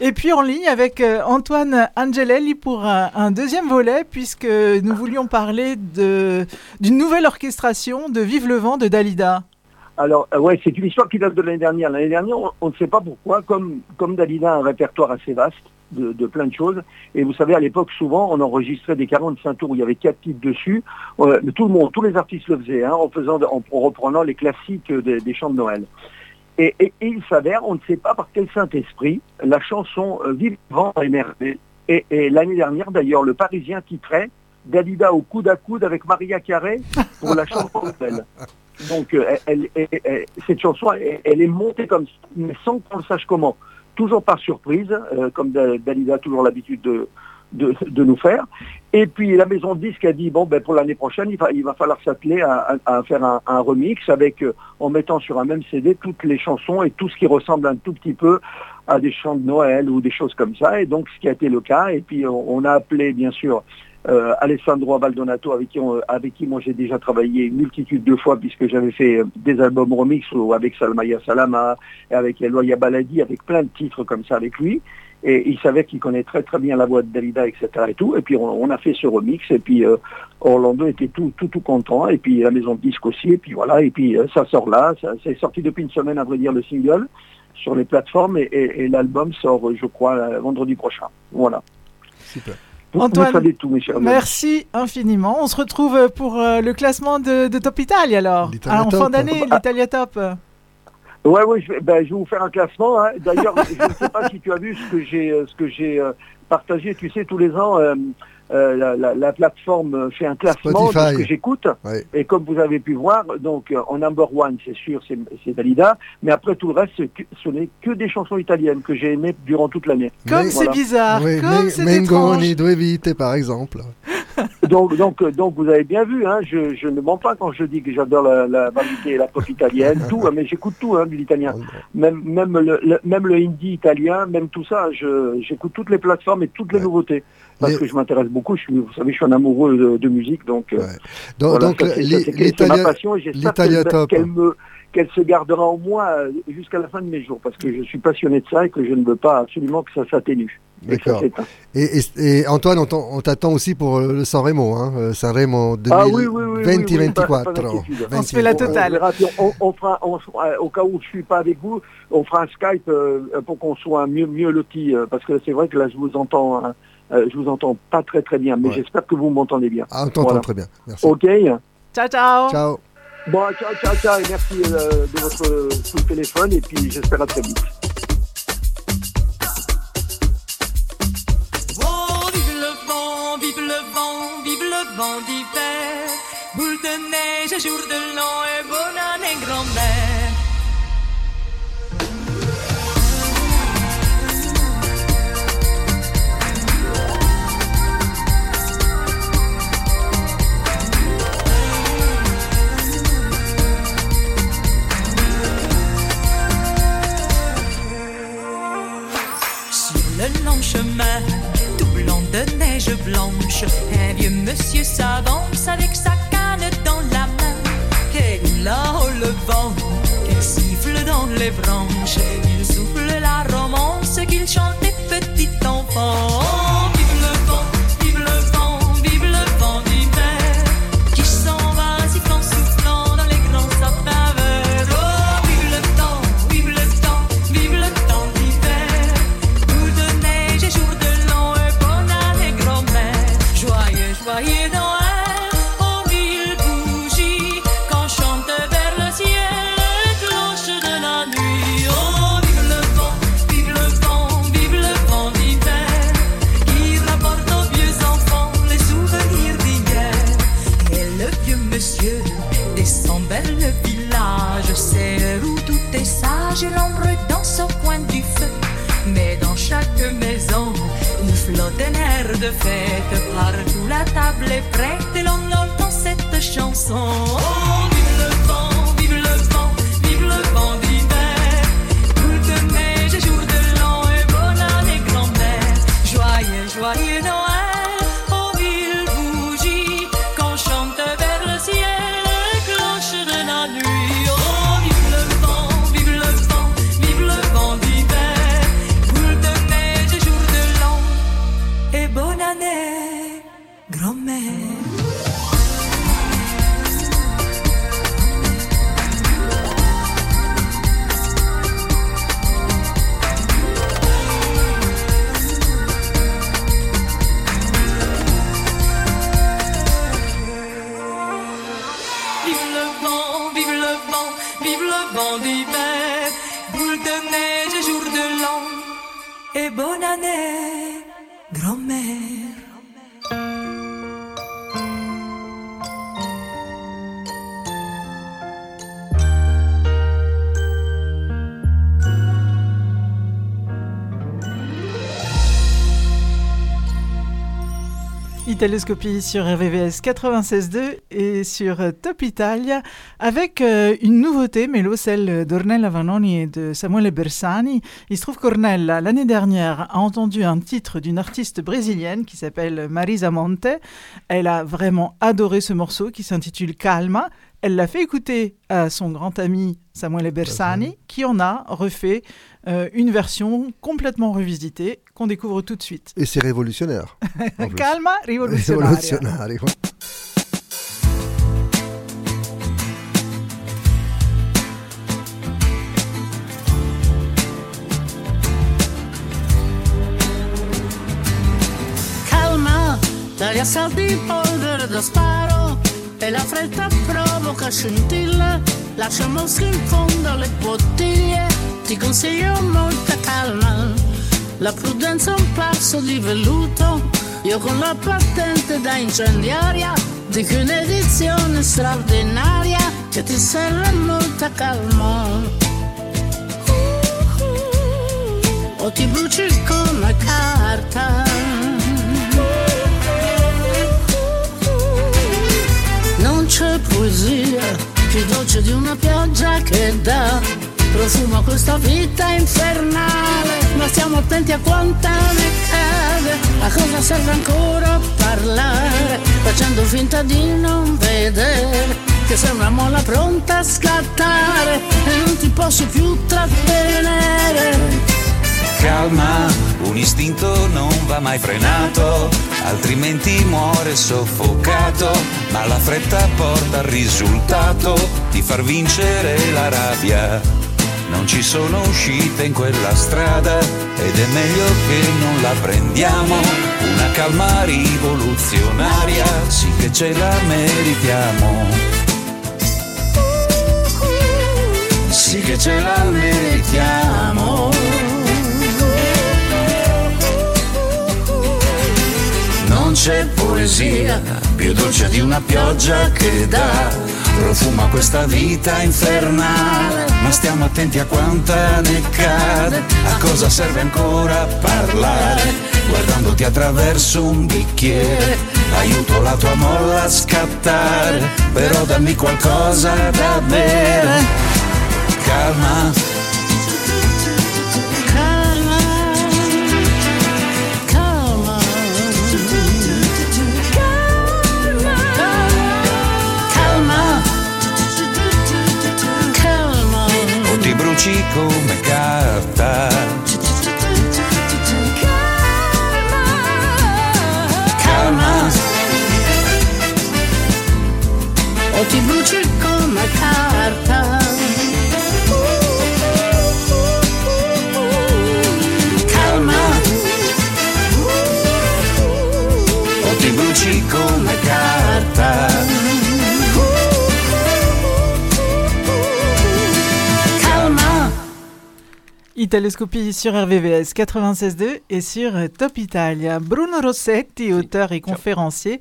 Et puis en ligne avec euh, Antoine Angelelli pour un, un deuxième volet, puisque nous voulions parler de- d'une nouvelle orchestration de Vive le vent de Dalida. Alors, euh, ouais, c'est une histoire qui date de l'année dernière. L'année dernière, on, ne sait pas pourquoi, comme, comme Dalida a un répertoire assez vaste de, plein de choses, et vous savez, à l'époque, souvent, on enregistrait des 45 tours où il y avait quatre titres dessus. Euh, mais tout le monde, tous les artistes le faisaient, hein, en, reprenant les classiques des, chants de Noël. Et, il s'avère, on ne sait pas par quel Saint-Esprit, la chanson euh, a émergé. Et, et l'année dernière, d'ailleurs, le Parisien titrait Dalida au coude à coude avec Maria Carré pour la chanson de Noël. Donc euh, cette chanson, elle, est montée comme mais sans qu'on le sache comment. Toujours par surprise, euh, comme Da- Dalida a toujours l'habitude de, nous faire. Et puis la maison de disques a dit, bon, ben, pour l'année prochaine, il va, falloir s'atteler à, faire un, remix avec, euh, en mettant sur un même CD toutes les chansons et tout ce qui ressemble un tout petit peu à des chants de Noël ou des choses comme ça. Et donc ce qui a été le cas. Et puis on a appelé, bien sûr, euh, Alessandro Valdonato, avec qui, on- avec qui moi j'ai déjà travaillé une multitude de fois puisque j'avais fait euh, des albums remix avec Salmaya Salama, et avec Eloya Baladi, avec plein de titres comme ça avec lui. Et il savait qu'il connaît très très bien la voix de Dalida, etc. Et tout. Et puis on, a fait ce remix. Et puis euh, Orlando était tout tout tout content. Et puis la maison de disque aussi. Et puis voilà. Et puis euh, ça sort là. C'est sorti depuis une semaine à vrai dire le single sur les plateformes et, et- l'album sort, euh, je crois, euh, vendredi prochain. Voilà. Super. Vous, Antoine, vous savez tout, mes chers amis. Merci infiniment. On se retrouve pour euh, le classement de, de Top Italia alors. L'Italia Ah, en fin d'année, l'Italia Top. Ouais, ouais, je vais, ben, je vais vous faire un classement. hein. D'ailleurs, je ne sais pas si tu as vu ce que j'ai, euh, ce que j'ai euh, partagé. Tu sais, tous les ans, euh, la, la- la plateforme fait un classement de ce que j'écoute. Ouais. Et comme vous avez pu voir, donc euh, en number one, c'est sûr, c'est c'est Dalida. Mais après tout le reste, que- ce n'est que des chansons italiennes que j'ai aimées durant toute l'année. Comme c'est bizarre, Oui, comme Me- c'est Mengoni, étrange. Due Vite, par exemple. Donc, donc, donc, vous avez bien vu, hein, je, je ne mens pas quand je dis que j'adore la, la et la pop italienne, tout, hein, mais j'écoute tout hein, de l'italien. Même, même, le, le- même le hindi italien, même tout ça, j'écoute toutes les plateformes et toutes les Ouais. nouveautés. Parce Les- que je m'intéresse beaucoup, je suis, vous savez, je suis un amoureux de, de musique, donc, euh, Ouais. Donc, voilà, donc ça, c'est- ma passion et j'espère qu'elle me, qu'elle se gardera en moi euh, jusqu'à la fin de mes jours, parce que je suis passionné de ça et que je ne veux pas absolument que ça s'atténue. D'accord. Et, et- et Antoine, on t'en- on t'attend aussi pour euh, le San Remo, hein, euh, San Remo Ah oui, oui, oui, oui, oui, oui, pas- pas 2024. d'inquiétude. On se fait la totale. On, on, fera, on au cas où je suis pas avec vous, on fera un Skype euh, pour qu'on soit mieux, mieux loti, euh, parce que c'est vrai que là je vous entends, hein, euh, je vous entends pas très très bien, mais Ouais. j'espère que vous m'entendez bien. Ah, on t'entend Voilà. très bien. Merci. Ok. Ciao, ciao. Ciao. Bon, ciao, ciao, ciao, et merci euh, de votre euh, téléphone, et puis j'espère à très vite. Un vieux monsieur s'avance avec sa canne dans la main. Et là-haut le vent, il siffle dans les branches, il souffle la romance qu'il chantait petit enfant. De fête. Partout la table est prête et l'on entend cette chanson. Oh, vive le vent, vive le vent, vive le vent d'hiver. Boule de neige jour de l'an et bonne année grand-mère. Joyeux, joyeux Noël, Italoscopie sur RVVS 96.2 et sur Top Italia avec euh, une nouveauté, Mélo, celle d'Ornella Vanoni et de Samuele Bersani. Il se trouve qu'Ornella, l'année dernière, a entendu un titre d'une artiste brésilienne qui s'appelle Marisa Monte. Elle a vraiment adoré ce morceau qui s'intitule Calma. Elle l'a fait écouter à son grand ami Samuele Bersani qui en a refait euh, une version complètement revisitée qu'on découvre tout de suite. Et c'est révolutionnaire. Calma. Rivoluzionario. calma dagli assalti polvere da sparo e la fretta provoca scintille lascia mosche in fondo alle bottiglie ti consiglio molta calma. La prudenza è un passo di velluto. Io con la patente da incendiaria dico un'edizione straordinaria che ti serve molta calma. O ti bruci come carta. Non c'è poesia più dolce di una pioggia che dà profumo a questa vita infernale. Ma stiamo attenti a quanta ne cade, a cosa serve ancora parlare, facendo finta di non vedere che sei una molla pronta a scattare e non ti posso più trattenere. Calma, un istinto non va mai frenato, altrimenti muore soffocato, ma la fretta porta al risultato di far vincere la rabbia. Non ci sono uscite in quella strada ed è meglio che non la prendiamo, una calma rivoluzionaria, sì che ce la meritiamo. Sì che ce la meritiamo. Non c'è poesia più dolce di una pioggia che dà profumo a questa vita infernale. Ma stiamo attenti a quanta ne cade, a cosa serve ancora parlare. Guardandoti attraverso un bicchiere, aiuto la tua molla a scattare. Però dammi qualcosa da bere. Calma luci come carta. Calma. O ti bruci come carta. Calma. O ti bruci come Italoscopie sur RVVS 96.2 et sur Top Italia. Bruno Rossetti, auteur et conférencier,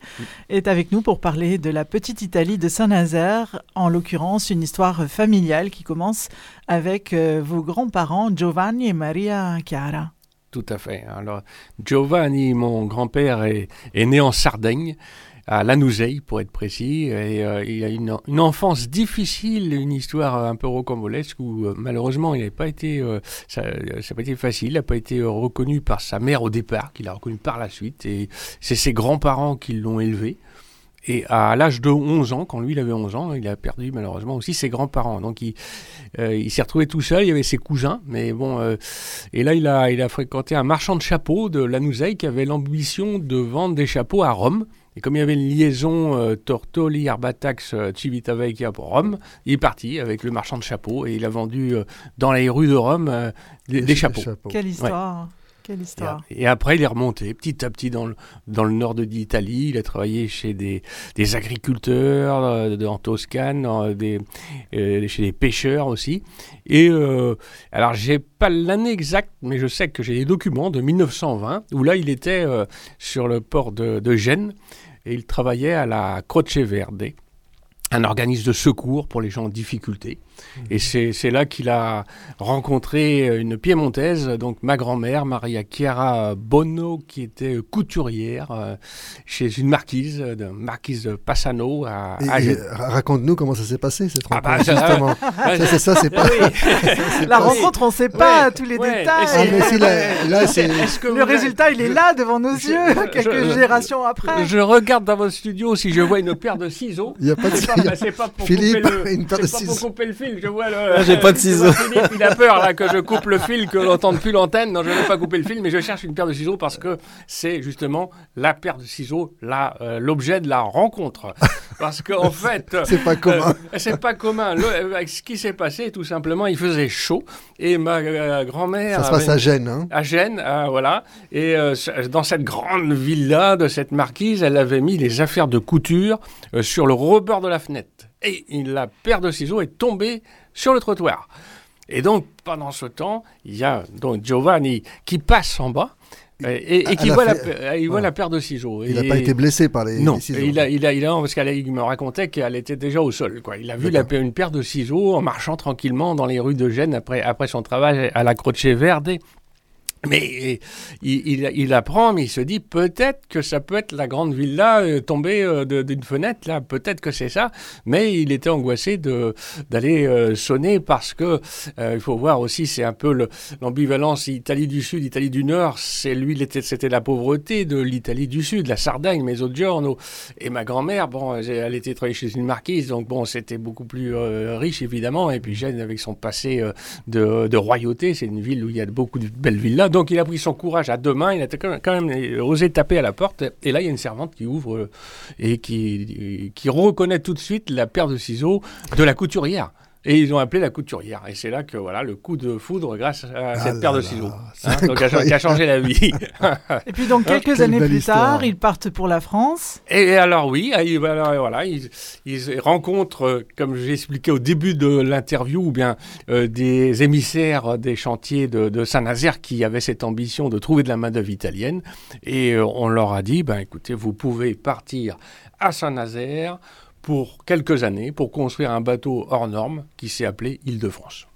est avec nous pour parler de la petite Italie de Saint-Nazaire, en l'occurrence une histoire familiale qui commence avec euh, vos grands-parents Giovanni et Maria Chiara. Tout à fait. Alors, Giovanni, mon grand-père, est, est né en Sardaigne à Lanouzeil, pour être précis. Et euh, il a une, une, enfance difficile, une histoire un peu rocambolesque où euh, malheureusement il pas été, euh, ça n'a pas été facile. Il n'a pas été reconnu par sa mère au départ, qu'il a reconnu par la suite. Et c'est ses grands-parents qui l'ont élevé. Et à l'âge de 11 ans, quand lui il avait 11 ans, il a perdu malheureusement aussi ses grands-parents. Donc il, euh, s'est retrouvé tout seul, il y avait ses cousins, mais bon. Euh, et là il a, il a fréquenté un marchand de chapeaux de Lanouzeil qui avait l'ambition de vendre des chapeaux à Rome. Et comme il y avait une liaison euh, Tortoli, Arbatax, euh, Civitavecchia pour Rome, il est parti avec le marchand de chapeaux et il a vendu euh, dans les rues de Rome euh, des, des, chapeaux. chapeaux. Quelle histoire ouais. Et, après, il est remonté petit à petit dans le, dans le nord de l'Italie. Il a travaillé chez des, des agriculteurs euh, en Toscane, euh, chez des pêcheurs aussi. Et euh, alors, j'ai pas l'année exacte, mais je sais que j'ai des documents de 1920 où là, il était euh, sur le port de Gênes et il travaillait à la Croce Verde un organisme de secours pour les gens en difficulté. Et c'est là qu'il a rencontré une piémontaise, donc ma grand-mère, Maria Chiara Bono, qui était couturière euh, chez une marquise, de, marquise de Passano à, à Raconte-nous comment ça s'est passé cette rencontre, ah bah, justement. c'est ça, c'est pas... Oui. La rencontre, on ne sait pas ouais. tous les ouais. détails. Ah, mais si, là, là c'est... Le résultat, il est là devant nos yeux, quelques je, générations après. Je regarde dans votre studio si je vois une paire de ciseaux. Il n'y a pas de ciseaux. C'est pas pour Philippe, couper le, une paire de ciseaux. pour couper le fil. Je vois le. J'ai pas de ciseaux. Philippe, il a peur là que je coupe le fil, que l'on n'entende plus l'antenne. Non, je ne vais pas couper le fil, mais je cherche une paire de ciseaux parce que c'est justement la paire de ciseaux, l'objet euh, de la rencontre. Parce qu'en en fait, c'est pas commun. Euh, c'est pas commun. Le, avec ce qui s'est passé, tout simplement, il faisait chaud et ma euh, grand-mère. Ça se passe à Gênes, hein. À Gênes, voilà. Et dans cette grande villa de cette marquise, elle avait mis les affaires de couture sur le rebord de la fenêtre et la paire de ciseaux est tombée sur le trottoir. Et donc, pendant ce temps, il y a donc Giovanni qui passe en bas. Et, et qui voit, la, il voit la paire de ciseaux. Il n'a pas été blessé par les, non, les ciseaux. il a, il a, il a, parce qu'il me racontait qu'elle était déjà au sol. Quoi. Il a vu la, une paire de ciseaux en marchant tranquillement dans les rues de Gênes après, après son travail à la Croce Verde. Mais il, il, il, apprend, mais il se dit peut-être que ça peut être la grande villa euh, tombée euh, d'une fenêtre, là, peut-être que c'est ça. Mais il était angoissé d'aller euh, sonner parce que euh, il faut voir aussi, c'est un peu l'ambivalence Italie du Sud, Italie du Nord. C'est lui, c'était la pauvreté de l'Italie du Sud, la Sardaigne, Mezzogiorno. Et ma grand-mère, bon, elle était travaillée chez une marquise, donc bon, c'était beaucoup plus riche évidemment. Et puis Gênes avec son passé de, de royauté, c'est une ville où il y a beaucoup de belles villas. Donc il a pris son courage à deux mains, il a quand même osé taper à la porte. Et là, il y a une servante qui ouvre et qui, qui reconnaît tout de suite la paire de ciseaux de la couturière. Et ils ont appelé la couturière. Et c'est là que voilà le coup de foudre grâce à cette ah paire de ciseaux. Hein, donc, qui a changé la vie. et puis donc quelques années plus histoire. tard, ils partent pour la France. Et alors oui, alors, voilà, ils, ils rencontrent, comme j'ai expliqué au début de l'interview, ou bien euh, des émissaires des chantiers de, de Saint-Nazaire qui avaient cette ambition de trouver de la main-d'œuvre italienne. Et euh, on leur a dit, ben écoutez, vous pouvez partir à Saint-Nazaire pour quelques années pour construire un bateau hors norme qui s'est appelé Île-de-France.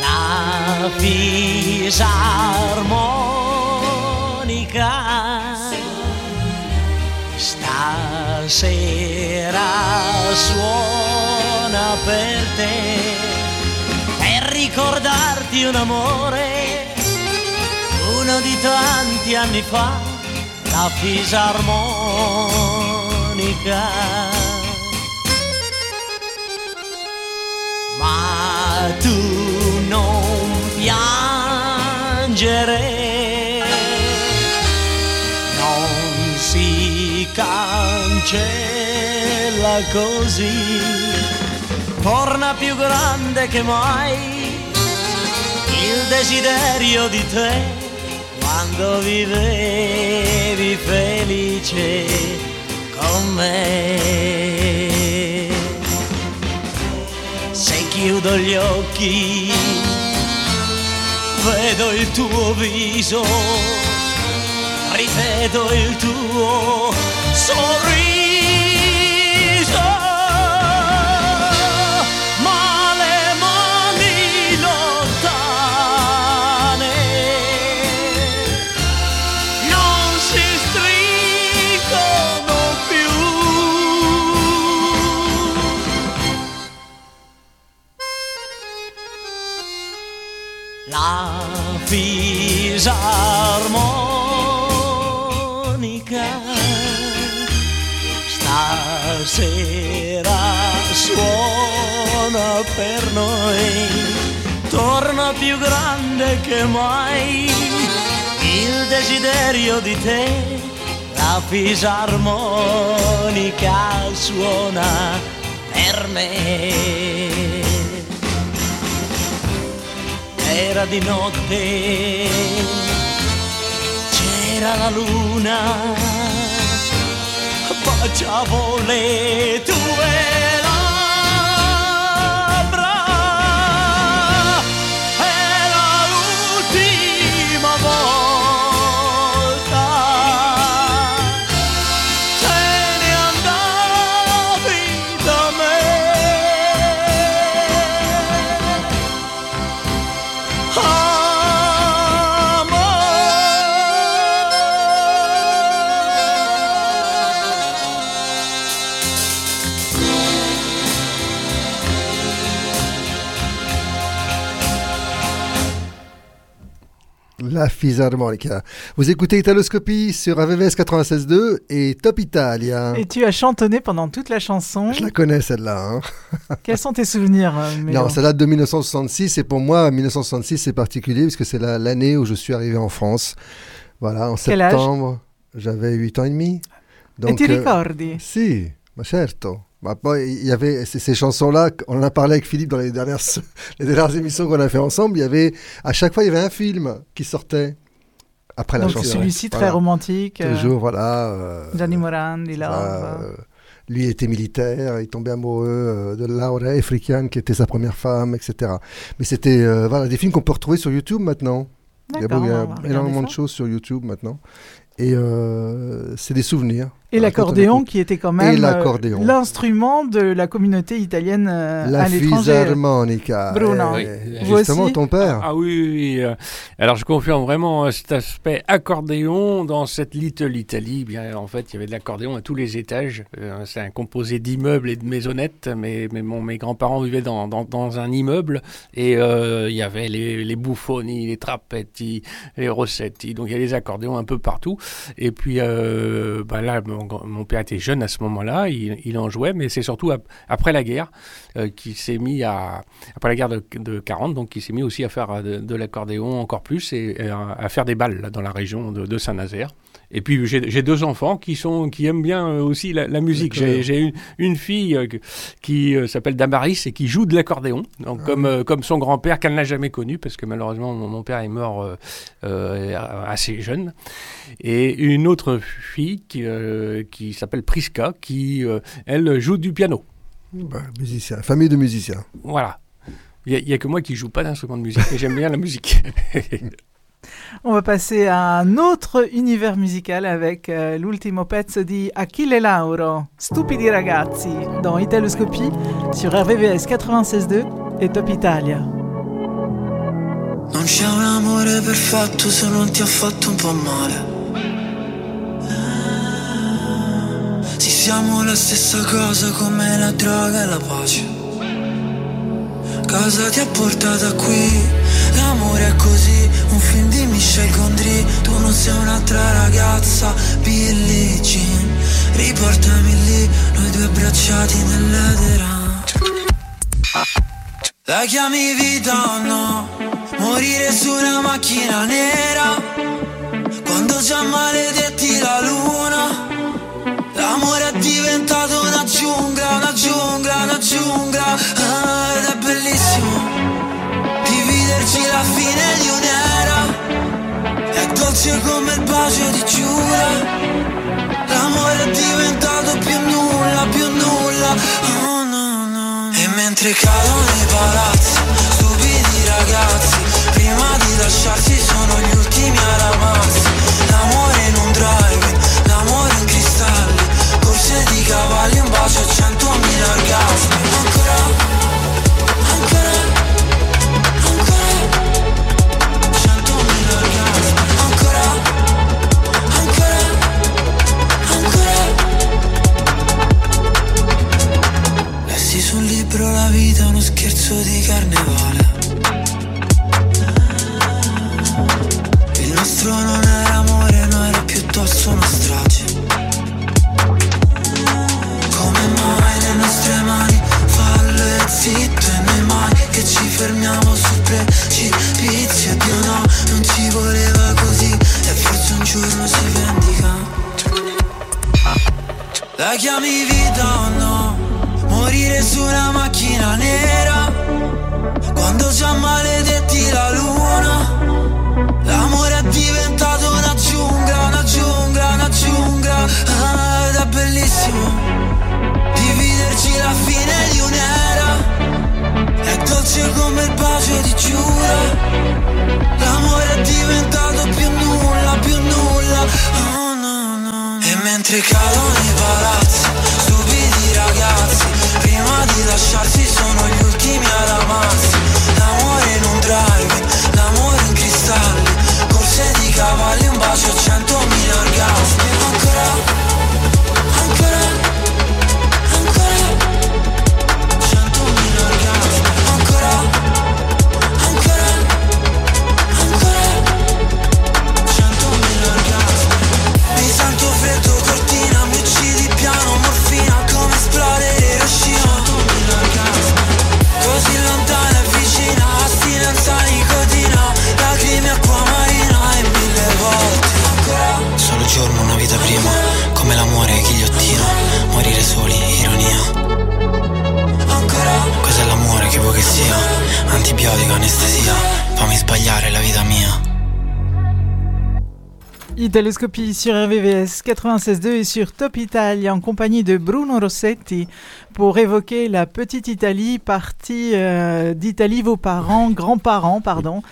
La fisarmonica stasera suona per te per ricordarti un amore uno di tanti anni fa la fisarmonica. Ma tu non piangere, non si cancella così, torna più grande che mai il desiderio di te quando vivevi felice con me. chiudo gli occhi, vedo il tuo viso, rivedo il tuo sorriso. La fisarmonica stasera suona per noi, torna più grande che mai il desiderio di te. La fisarmonica suona per me era di notte, c'era la luna, baciavo le tue La Fisarmonica. Vous écoutez Italoscopie sur AVVS 96.2 et Top Italia. Et tu as chantonné pendant toute la chanson. Je la connais celle-là. hein. Quels sont tes souvenirs euh, Mélo Non, ça date de 1966 et pour moi, 1966 c'est particulier parce que c'est la- l'année où je suis arrivé en France. Voilà, en Quel septembre, j'avais 8 ans et demi. Et tu euh, ricordi? Si, ma certo. Il y avait ces, chansons-là, on en a parlé avec Philippe dans les dernières, les dernières émissions qu'on a fait ensemble. Il y avait, à chaque fois, il y avait un film qui sortait après la Donc chanson. celui-ci très Voilà. romantique. euh, Toujours, voilà. euh, Gianni ça, Love. euh, lui était militaire, il tombait amoureux euh, de Laura Efrican, qui était sa première femme, etc. Mais c'était euh, voilà, des films qu'on peut retrouver sur YouTube maintenant. Il y a, D'accord, beau- il y a énormément de choses sur YouTube maintenant. Et c'est des souvenirs. Et l'accordéon qui était quand même euh, l'instrument de la communauté italienne euh, La à l'étranger. fisarmonica. Bruno, Eh, vous justement, aussi ton père. Ah oui, oui, oui, euh, Alors je confirme vraiment cet aspect accordéon dans cette Little Italy. Bien, en fait, il y avait de l'accordéon à tous les étages. Euh, c'est un composé d'immeubles et de maisonnettes. Mais, mes grands-parents vivaient dans, dans, dans un immeuble et euh, il y avait les, les buffoni, les trappetti, les rossetti. Donc il y a les accordéons un peu partout. Et puis euh, bah là, mon, père était jeune à ce moment-là. Il, en jouait, mais c'est surtout ap- après la guerre euh, qu'il s'est mis à après la guerre de, de 40, donc il s'est mis aussi à faire euh, de, l'accordéon encore plus et, et à, faire des balles dans la région de Saint-Nazaire. Et puis j'ai deux enfants qui sont qui aiment bien euh, aussi la, la musique. J'ai une, une fille euh, qui euh, s'appelle Damaris et qui joue de l'accordéon, donc comme euh, comme son grand-père qu'elle n'a jamais connu parce que malheureusement mon, mon père est mort euh, euh, assez jeune. Et une autre fille qui, euh, qui s'appelle Priska qui elle joue du piano. Bah, musicien, famille de musiciens. Voilà. Il n'y a, que moi qui joue pas d'instrument de musique, mais j'aime bien la musique. On va passer à un autre univers musical avec euh, l'ultimo pezzo di Achille Lauro, Stupidi ragazzi, dans Italoscopie sur RVVS 96.2 et Top Italia. Non c'è un amore perfetto se non ti ha fatto un po' male. Sì, siamo la stessa cosa come la droga e la pace. Cosa ti ha portata qui? L'amore è così, un film di Michel Gondry. Tu non sei un'altra ragazza, Billie Jean. Riportami lì, noi due abbracciati nell'edera. La chiami vita o no? Morire su una macchina nera Quando già maledetti la luna L'amore è diventato una giungla, una giungla, una giungla ah, Ed è bellissimo Dividerci la fine di un'era È dolce come il bacio di Giura L'amore è diventato più nulla, più nulla. Oh no no. E mentre cadono i palazzi, stupidi ragazzi, prima di lasciarsi sono gli ultimi a ramarsi. L'amore in un drive, l'amore in cristalli, corse di cavalli, vita uno scherzo di carnevale. Il nostro non era amore, no era piuttosto una strage. Come mai le nostre mani fallo e zitto e noi mai che ci fermiamo sul precipizio Dio no, non ci voleva così e forse un giorno si vendica La chiami vita o no? Morire su una macchina nera. Quando già maledetti la luna L'amore è diventato una giungla, una giungla, una giungla. Ah, Ed è bellissimo Dividerci la fine di un'era. È dolce come il bacio di Giura. L'amore è diventato più nulla, più nulla. Oh, no, no. E mentre cadono i palazzi ragazzi Di lasciarsi sono gli ultimi ad amarsi. L'amore in un drive L'amore in cristalli Corse di cavalli Un bacio a centomila Italoscopie sur RVVS 96.2 et sur Top Italia en compagnie de Bruno Rossetti pour évoquer la petite Italie, partie euh, d'Italie, vos parents, grands-parents, pardon.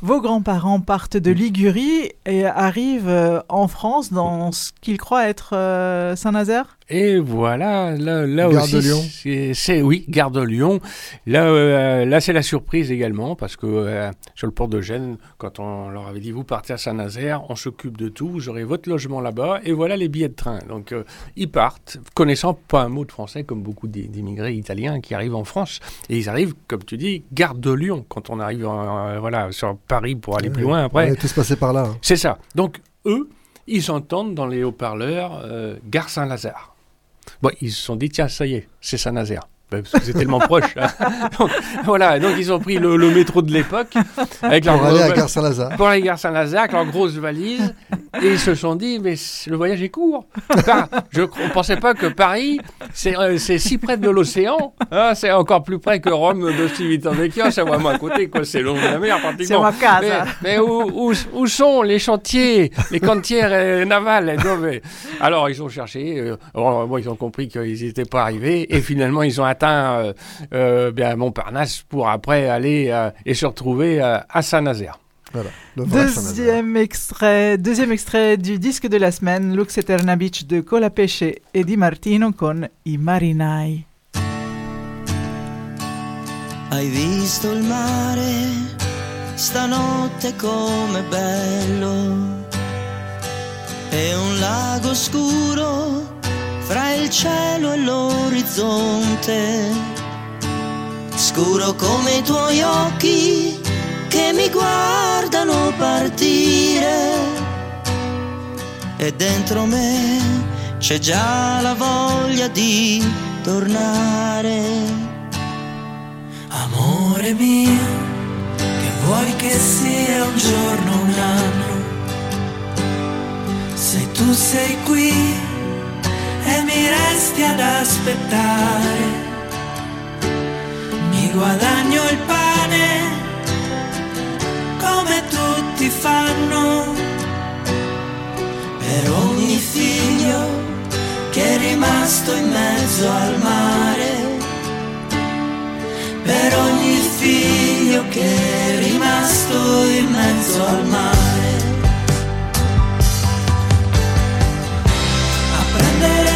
Vos grands-parents partent de Ligurie et arrivent euh, en France dans ce qu'ils croient être euh, Saint-Nazaire? Et voilà, là, là Gare aussi, de Lyon. c'est- oui, Gare de Lyon. Là, euh, là c'est la surprise également parce que euh, sur le port de Gênes, quand on leur avait dit vous partez à Saint-Nazaire, on s'occupe de tout, vous aurez votre logement là-bas et voilà les billets de train. Donc euh, ils partent, connaissant pas un mot de français comme beaucoup d'i- d'immigrés italiens qui arrivent en France et ils arrivent, comme tu dis, Gare de Lyon quand on arrive en- voilà sur Paris pour aller plus loin après. On est tous passés par là. hein. C'est ça. Donc, eux, ils entendent dans les haut-parleurs Gare Saint-Lazare. Bon, ils se sont dit, tiens, ça y est, c'est Saint-Nazaire. Ben, Parce que c'est tellement proche. hein. Donc, voilà, donc ils ont pris le, le métro de l'époque avec leur Pour aller à Gare Saint-Lazare. Pour aller à Gare Saint-Lazare avec leur grosse valise et ils se sont dit, mais le voyage est court. Par- je ne pensais pas que Paris, c'est euh, c'est si près de l'océan. hein, c'est encore plus près que Rome de Civitavecchia. C'est vraiment à côté, quoi. C'est long de la mer, pratiquement. C'est ma casa. Mais, mais où, où, où sont les chantiers, les cantières euh, navales? Alors, ils ont cherché. euh, bon, ils ont compris qu'ils n'étaient pas arrivés. Et finalement, ils ont atteint euh, euh, bien Montparnasse pour après aller euh, et se retrouver euh, à. Voilà. Saint-Nazaire. Deuxième extrait, deuxième extrait du disque de la semaine, Lux Eterna Beach de Colapesce et Di Martino con I Marinai. Hai visto il mare stanotte come bello? È un lago scuro fra il cielo e l'orizzonte. Scuro come i tuoi occhi che mi guardano partire. E dentro me c'è già la voglia di tornare. Amore mio, che vuoi che sia un giorno un anno? Se tu sei qui e mi resti ad aspettare, mi guadagno il pane come tutti fanno. Per ogni figlio che è rimasto in mezzo al mare che è rimasto in mezzo al mare. A prendere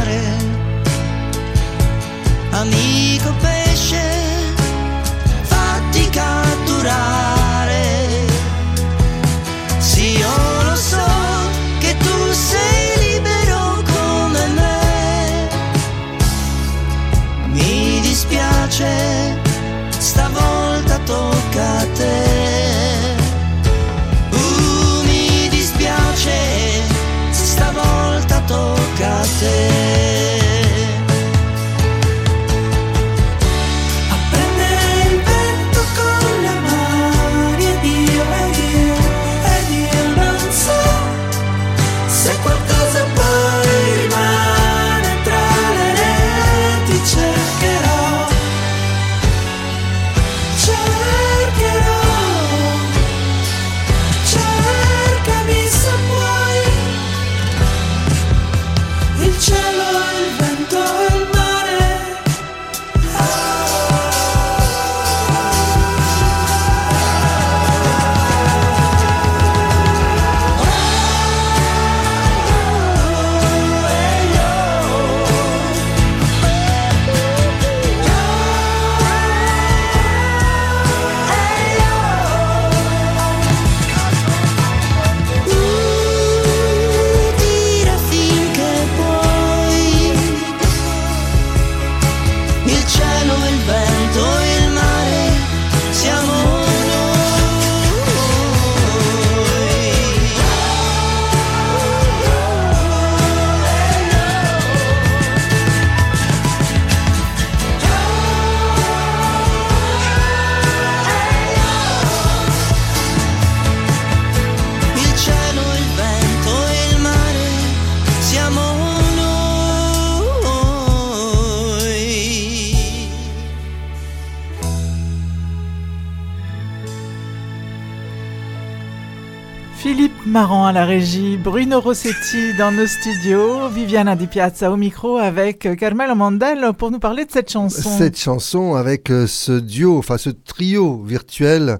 amico pesce, fatti catturare. Marant à la régie, Bruno Rossetti dans nos studios, Viviana Di Piazza au micro avec Carmelo Mondel pour nous parler de cette chanson. Cette chanson avec euh, ce duo, enfin ce trio virtuel,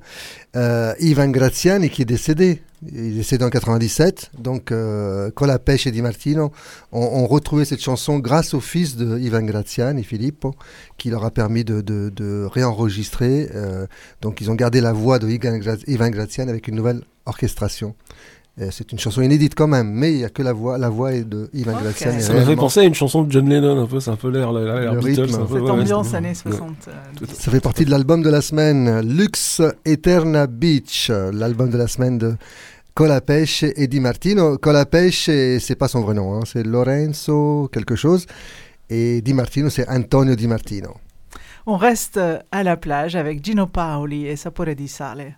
euh, Ivan Graziani qui est décédé. Il est décédé en 97, donc euh, Colapesce et Di Martino ont, retrouvé cette chanson grâce au fils de Ivan Graziani, Filippo, qui leur a permis de, réenregistrer. euh, donc ils ont gardé la voix de Ivan Graziani avec une nouvelle orchestration. Euh, C'est une chanson inédite quand même, mais il n'y a que la voix, la voix est de Ivan Ok. Graziani. Ça m'a fait penser à une chanson de John Lennon, un peu, c'est un peu l'air l'air- l'air Le Beatles. rythme. un peu, Cette ouais, ambiance années ouais. 60. euh, Ça fait partie de l'album de la semaine, Lux Eterna Beach, euh, l'album de la semaine de Colapesce et Di Martino. Colapesce, c'est pas son vrai nom, hein, c'est Lorenzo quelque chose. Et Di Martino, c'est Antonio Di Martino. On reste à la plage avec Gino Paoli et Sapore di Sale.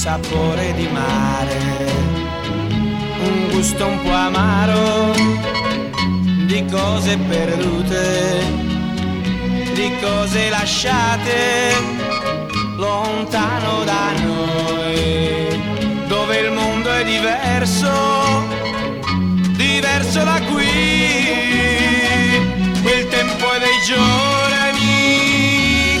sapore di mare, un gusto un po' amaro di cose perdute, di cose lasciate lontano da noi, dove il mondo è diverso, diverso da qui, quel tempo è dei giorni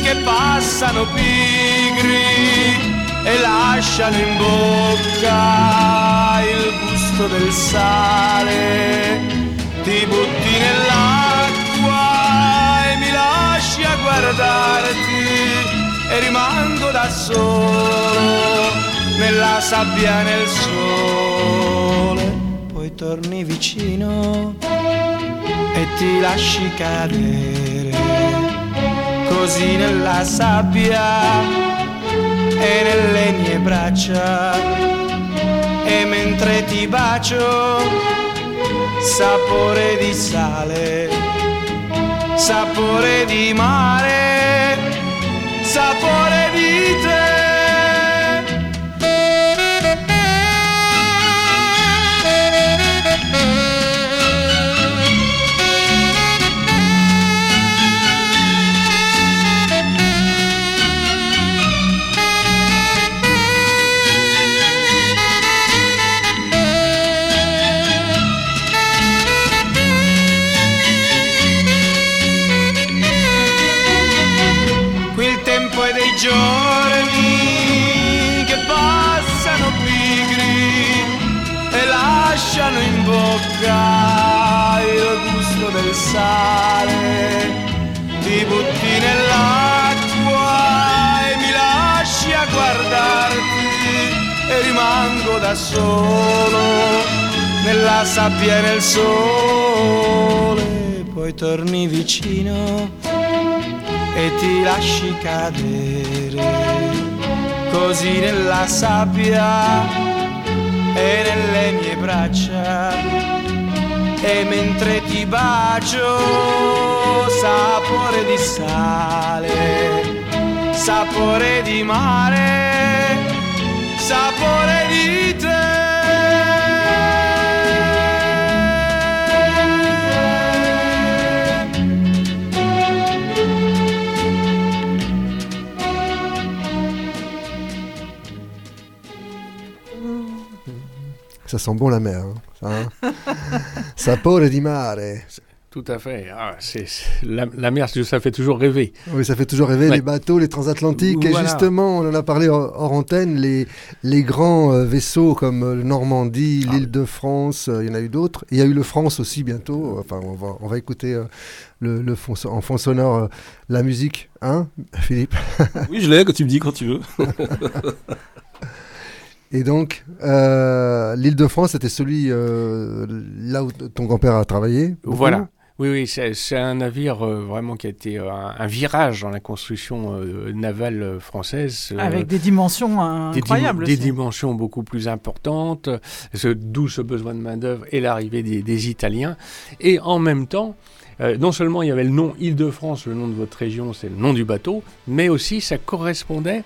che passa passano pigri e lasciano in bocca il gusto del sale. Ti butti nell'acqua e mi lasci a guardarti e rimango da solo nella sabbia nel sole. Poi torni vicino e ti lasci cadere così nella sabbia e nelle mie braccia. E mentre ti bacio sapore di sale sapore di mare sapore di te bocca il gusto del sale. Ti butti nell'acqua e mi lasci a guardarti e rimango da solo nella sabbia e nel sole. Poi torni vicino e ti lasci cadere così nella sabbia e nelle mie braccia e mentre ti bacio sapore di sale sapore di mare sapore di Ça sent bon la mer. hein, hein. Sapore di mare. Tout à fait. Ah, c'est, c'est- la, la mer, ça fait toujours rêver. Oui, ça fait toujours rêver Ouais. les bateaux, les transatlantiques. Et justement, on en a parlé hors, antenne, les, les grands euh, vaisseaux comme euh, le Normandie, Ah. l'île de France, euh, il y en a eu d'autres. Il y a eu le France aussi bientôt. Enfin, on va, on va écouter le, le fond, en fond sonore la musique. Hein, Philippe? Oui, je l'ai, quand tu me dis, quand tu veux. Et donc, euh, l'île de France, c'était celui euh, là où ton grand-père a travaillé. beaucoup Voilà. Oui, oui, c'est, un navire euh, vraiment qui a été euh, un, un virage dans la construction euh, navale française. euh, Avec des dimensions euh, des dim- incroyables. Des, dimensions beaucoup plus importantes, d'où ce besoin de main-d'œuvre et l'arrivée des, des Italiens. Et en même temps, euh, non seulement il y avait le nom Île-de-France, le nom de votre région, c'est le nom du bateau, mais aussi ça correspondait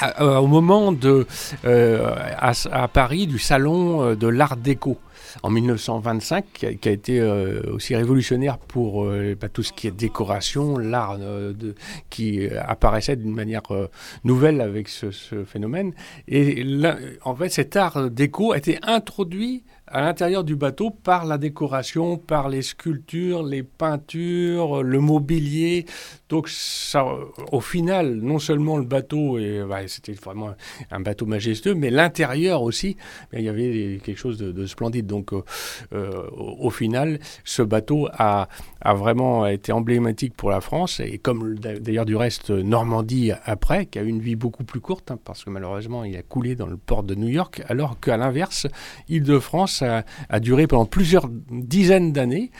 à- au moment de, euh, à, Paris du salon euh, de l'art déco en 1925, qui a, été euh, aussi révolutionnaire pour euh, bah, tout ce qui est décoration, l'art euh, qui euh, apparaissait d'une manière euh, nouvelle avec ce, phénomène. Et en fait, cet art déco a été introduit à l'intérieur du bateau par la décoration, par les sculptures, les peintures, le mobilier. Donc, euh, au final, non seulement le bateau, bah, c'était vraiment un bateau majestueux, mais l'intérieur aussi, il y avait quelque chose de, de splendide. Donc, euh, euh, au, final, ce bateau a, vraiment été emblématique pour la France, et comme d'a- d'ailleurs du reste Normandie après, qui a eu une vie beaucoup plus courte, hein, parce que malheureusement, il a coulé dans le port de New York, alors qu'à l'inverse, Île-de-France a, a duré pendant plusieurs dizaines d'années.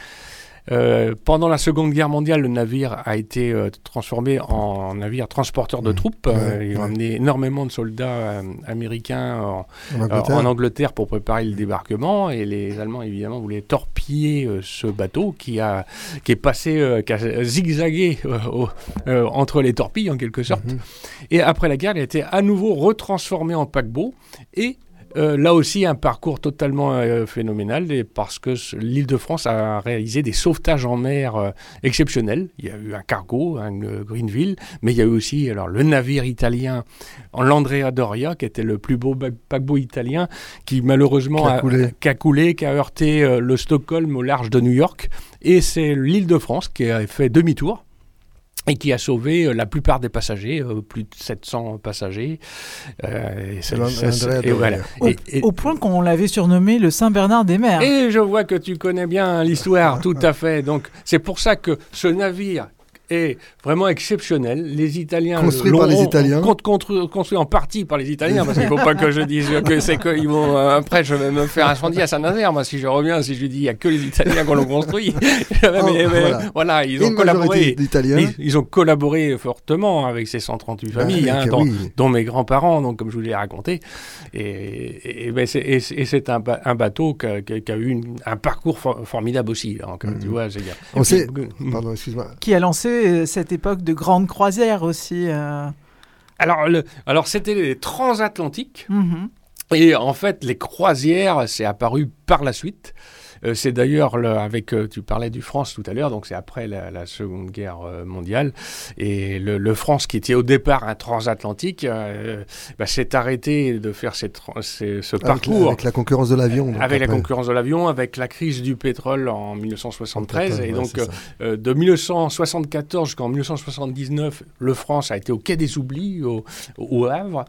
Euh, pendant la Seconde Guerre mondiale, le navire a été euh, transformé en navire transporteur de troupes. Euh, ouais, ils ont ouais. amené énormément de soldats euh, américains en, En Angleterre. en Angleterre pour préparer le débarquement. Et les Allemands, évidemment, voulaient torpiller euh, ce bateau qui, a, qui est passé, euh, qui a zigzagué euh, au- euh, entre les torpilles, en quelque sorte. Mhm. Et après la guerre, il a été à nouveau retransformé en paquebot. Et euh, là aussi, un parcours totalement euh, phénoménal et parce que ce- l'île de France a réalisé des sauvetages en mer euh, exceptionnels. Il y a eu un cargo, un Greenville, mais il y a eu aussi alors, le navire italien en l'Andrea Doria, qui était le plus beau paquebot italien, qui malheureusement a coulé. qui a coulé, qui a heurté le Stockholm au large de New York. Et c'est l'île de France qui a fait demi-tour et qui a sauvé euh, la plupart des passagers, euh, plus de 700 passagers. Euh, et, ça- Le- ça- ça- Andrea et voilà. Au, Et- et- au point qu'on l'avait surnommé le Saint-Bernard des mers. et je vois que tu connais bien l'histoire, tout à fait. Donc c'est pour ça que ce navire est vraiment exceptionnel. Les Italiens Construit l'ont- par les ont- Italiens. con- construit, construit en partie par les Italiens, parce qu'il ne faut pas que je dise que c'est qu'ils vont euh, après je vais me faire incendier à Saint-Nazaire. Moi, si je reviens, si je dis il y a que les Italiens qui l'ont construit, mais, mais, voilà. voilà. ils ont collaboré. Ils, ils ont collaboré fortement avec ces 138 Ah, familles, hein, dont, oui. dont mes grands-parents, donc comme je vous l'ai raconté. Et, et- et ben, c'est- et c'est et c'est un, ba- un bateau qui a, qui eu une- un parcours for- formidable aussi. là, donc, tu vois, On sait. puis- Pardon, excuse-moi. Qui a lancé cette époque de grande croisière aussi. euh. Alors, le- alors c'était les transatlantiques. Mhm. Et en fait, les croisières, c'est apparu par la suite. Euh, c'est d'ailleurs le- avec, euh, tu parlais du France tout à l'heure, donc c'est après la, la Seconde Guerre euh, mondiale. Et le, le France, qui était au départ un transatlantique, euh, bah, s'est arrêté de faire ces tra- ces- ce Avec, parcours. avec la concurrence de l'avion. Avec la concurrence de l'avion, avec la crise du pétrole en 1973. Pétrole, et ouais, donc, euh, de 1974 jusqu'en 1979, le France a été au Quai des Oublis, au, au Havre.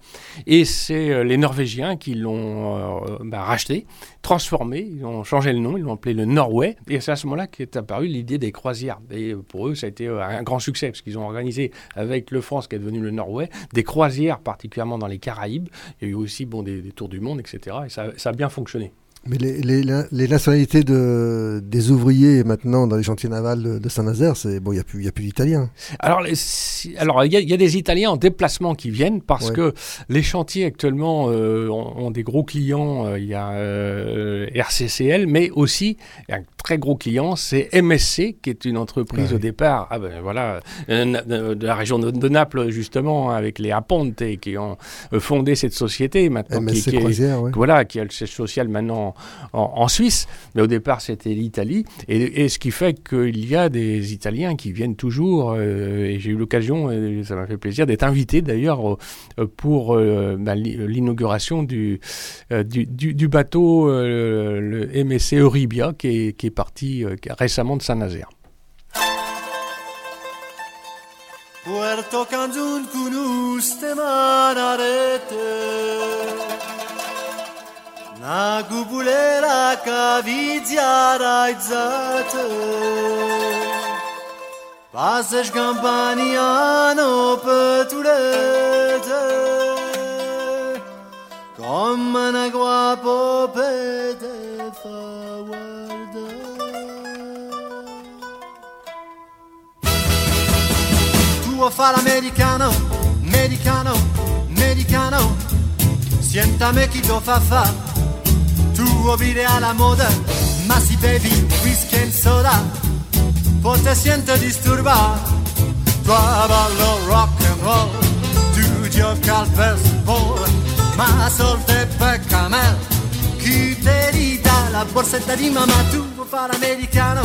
Et c'est les Norvégiens qui l'ont bah, racheté, transformé, ils ont changé le nom, ils l'ont appelé le Norway. Et c'est à ce moment-là qu'est apparue l'idée des croisières. Et pour eux, ça a été euh, un grand succès, parce qu'ils ont organisé avec le France, qui est devenu le Norway, des croisières, particulièrement dans les Caraïbes. Il y a eu aussi bon, des, tours du monde, etc. Et ça a bien fonctionné. Mais les, les, les nationalités de, des ouvriers maintenant dans les chantiers navals de, de Saint-Nazaire, c'est bon, il n'y a plus, y a d'Italiens. Alors, il y, a- y a des Italiens en déplacement qui viennent parce Ouais. que les chantiers actuellement euh, ont, ont des gros clients. euh, Il y a euh, RCCL, mais aussi un très gros client, c'est MSC, qui est une entreprise Ouais. au départ, ah ben voilà, euh, de, de la région de, de Naples justement, avec les Aponte qui ont fondé cette société maintenant, qui, MSC qui Croisière, ouais. voilà, qui a le siège social maintenant en, Suisse, mais au départ c'était l'Italie, et, ce qui fait qu'il y a des Italiens qui viennent toujours, euh, et j'ai eu l'occasion, ça m'a fait plaisir, d'être invité d'ailleurs euh, pour euh, bah, l'i- l'inauguration du, du, bateau, le MSC Euribia, qui est, parti récemment de Saint-Nazaire. Puerto Cancun Na gubulela ca vidzia rajdzată Pasăș campania no pătulete Com mână guapo pe te făuardă. Tu o fara americano, americano, americano Siéntame que fa fa. Tu vuoi vivere alla moda Ma si bevi whisky e soda. Poi te siente disturba. Tu ballo rock and roll Tu gioca al baseball Ma solte pecca me. Chi te ridà la borsetta di mamma Tu vuoi fare l'americano,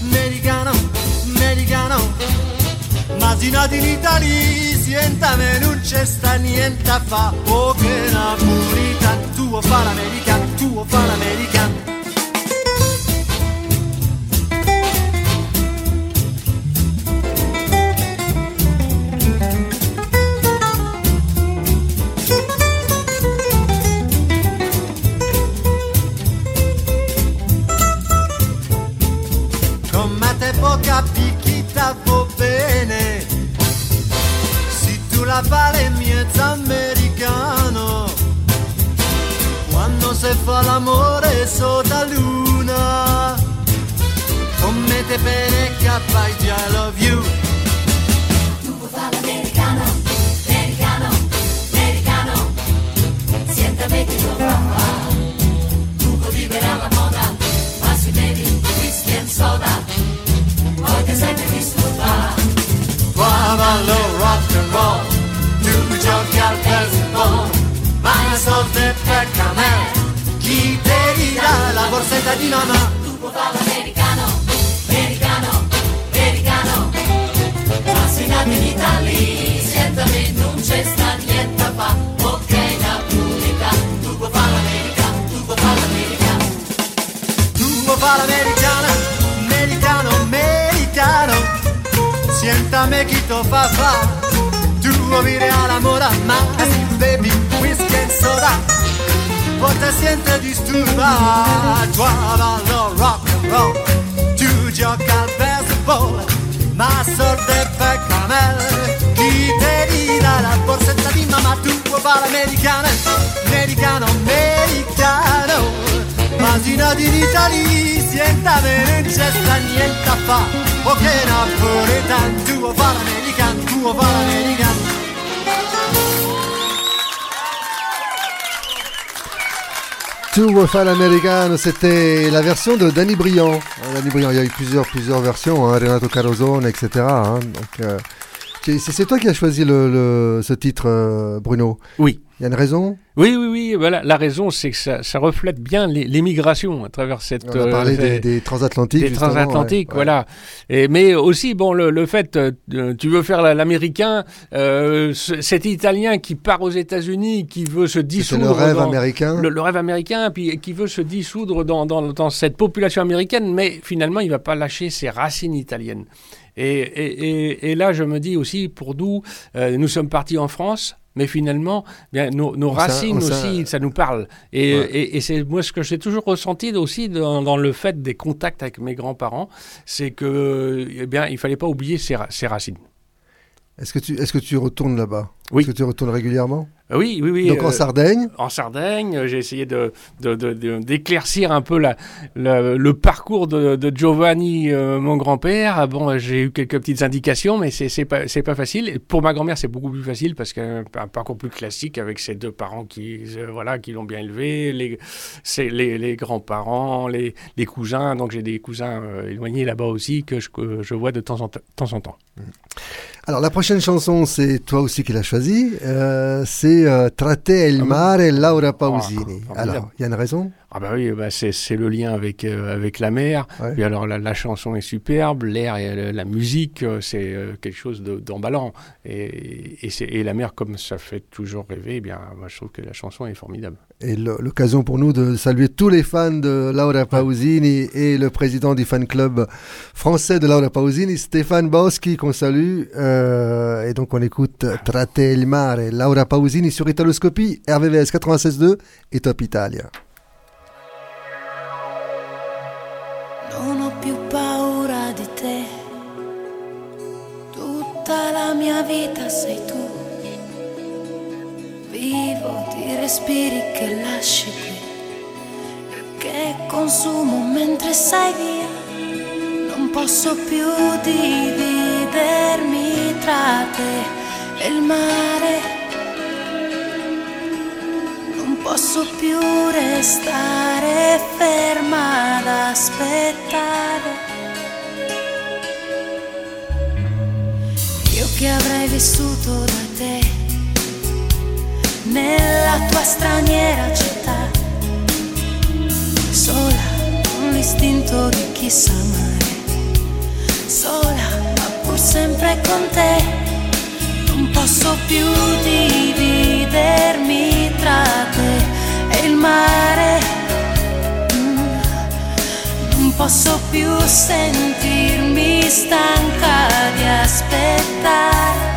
americano, americano. Ma si nati in Italia, sientame, non c'è sta niente a fa. Oh che napolitano, tu vuoi fare l'americano, tuo fan americano. Con te poca picchita va bene, si tu la vale miezza americana. Si fa l'amore sotto la luna. Come te bene capai I love you. Tu vuoi fare l'americano, americano, americano. Siéntame che lo fa. Tu vuoi vivere alla moda Ma si bevi whisky e soda. Poi ti senti disturbato Qua ballo rock and roll Tu giochi al baseball Ma soldi per me Chi America, la borsetta di mamma. Tu popolo americano, americano, americano. Assinati in Italia, certamente non c'è sta niente a fa. Ok, la pubblicità, tu popolo americano, tu popolo americano. Tu popolo americano, americano, americano. Siéntame fa fa tu mira al amor a más, baby, whisky and soda. Vos te sientes disturba Toi ballo rock and roll Tu gioca al baseball Ma sorte per camel. Chi te dirà la borsetta di mamma Tu vuoi fare americano Americano, Immaginati in Italia, siéntame, non c'è sta niente a fa. Ok napoletano, tu vuoi fare americano, tu vuoi Tout Wafal Americano, c'était la version de Danny Briand. Euh, Danny Briand, il y a eu plusieurs, plusieurs versions, hein, Renato Carosone, etc. hein, c'est toi qui as choisi le, le- ce titre, euh, Bruno Oui. Il y a une raison? Oui, oui, oui. Voilà. La raison, c'est que ça, ça reflète bien l'émigration à travers cette. On a parlé euh, des, des transatlantiques. des transatlantiques, ouais, ouais. voilà. Et, mais aussi, bon, le, le fait, euh, tu veux faire la- l'américain, euh, ce- cet Italien qui part aux États-Unis, qui veut se dissoudre. le rêve dans- américain. Le, le rêve américain, puis qui veut se dissoudre dans, dans, dans cette population américaine, mais finalement, il va pas lâcher ses racines italiennes. Et, et, et, et là, je me dis aussi, pour nous, euh, nous sommes partis en France. Mais finalement, bien, nos, racines aussi, ça nous parle. Et, Ouais. et, et c'est moi ce que j'ai toujours ressenti aussi dans, dans le fait des contacts avec mes grands-parents, c'est que, eh bien, il fallait pas oublier ses, ra- ses racines. Est-ce que, tu, est que tu retournes là-bas? Oui. Est-ce que tu retournes régulièrement? Euh, Oui, oui, oui. Donc en euh, Sardaigne? En Sardaigne, euh, j'ai essayé de, de- de- de- d'éclaircir un peu la, la- le parcours de, Giovanni, euh, mon grand-père. Ah Bon, j'ai eu quelques petites indications, mais c'est, c'est pas, c'est pas facile. Et pour ma grand-mère, c'est beaucoup plus facile parce qu'un un parcours plus classique avec ses deux parents qui, euh, voilà, qui l'ont bien élevé, les, c'est les, les grands-parents, les, les cousins. Donc j'ai des cousins éloignés là-bas aussi que je, que je vois de temps en, t- temps en temps. Alors la prochaine chanson, c'est toi aussi qui l'as choisie. Euh, c'est euh, Tratte il mare Laura Pausini. Ah, Alors, il y a une raison? Ah bah oui, bah c'est, le lien avec, euh, avec la mer. Puis alors la, la chanson est superbe, l'air et la, la musique, euh, c'est euh, quelque chose de, d'emballant. Et, et, la mer, comme ça fait toujours rêver, eh bien, moi je trouve que la chanson est formidable. Et l'occasion pour nous de saluer tous les fans de Laura Pausini et le président du fan club français de Laura Pausini, Stéphane Boschi, qu'on salue. Euh, et donc on écoute Tratte il mare Laura Pausini sur Italoscopie, RVVS 96.2 et Top Italia. Più paura di te. Tutta la mia vita sei tu. Vivo di respiri che lasci qui. Che consumo mentre sei via. Non posso più dividermi tra te e il mare. Posso più restare ferma ad aspettare. Io che avrei vissuto da te nella tua straniera città, sola con l'istinto di chi sa amare, sola ma pur sempre con te. Non posso più dividermi mare. Mm. Non posso più sentirmi stanca di aspettare.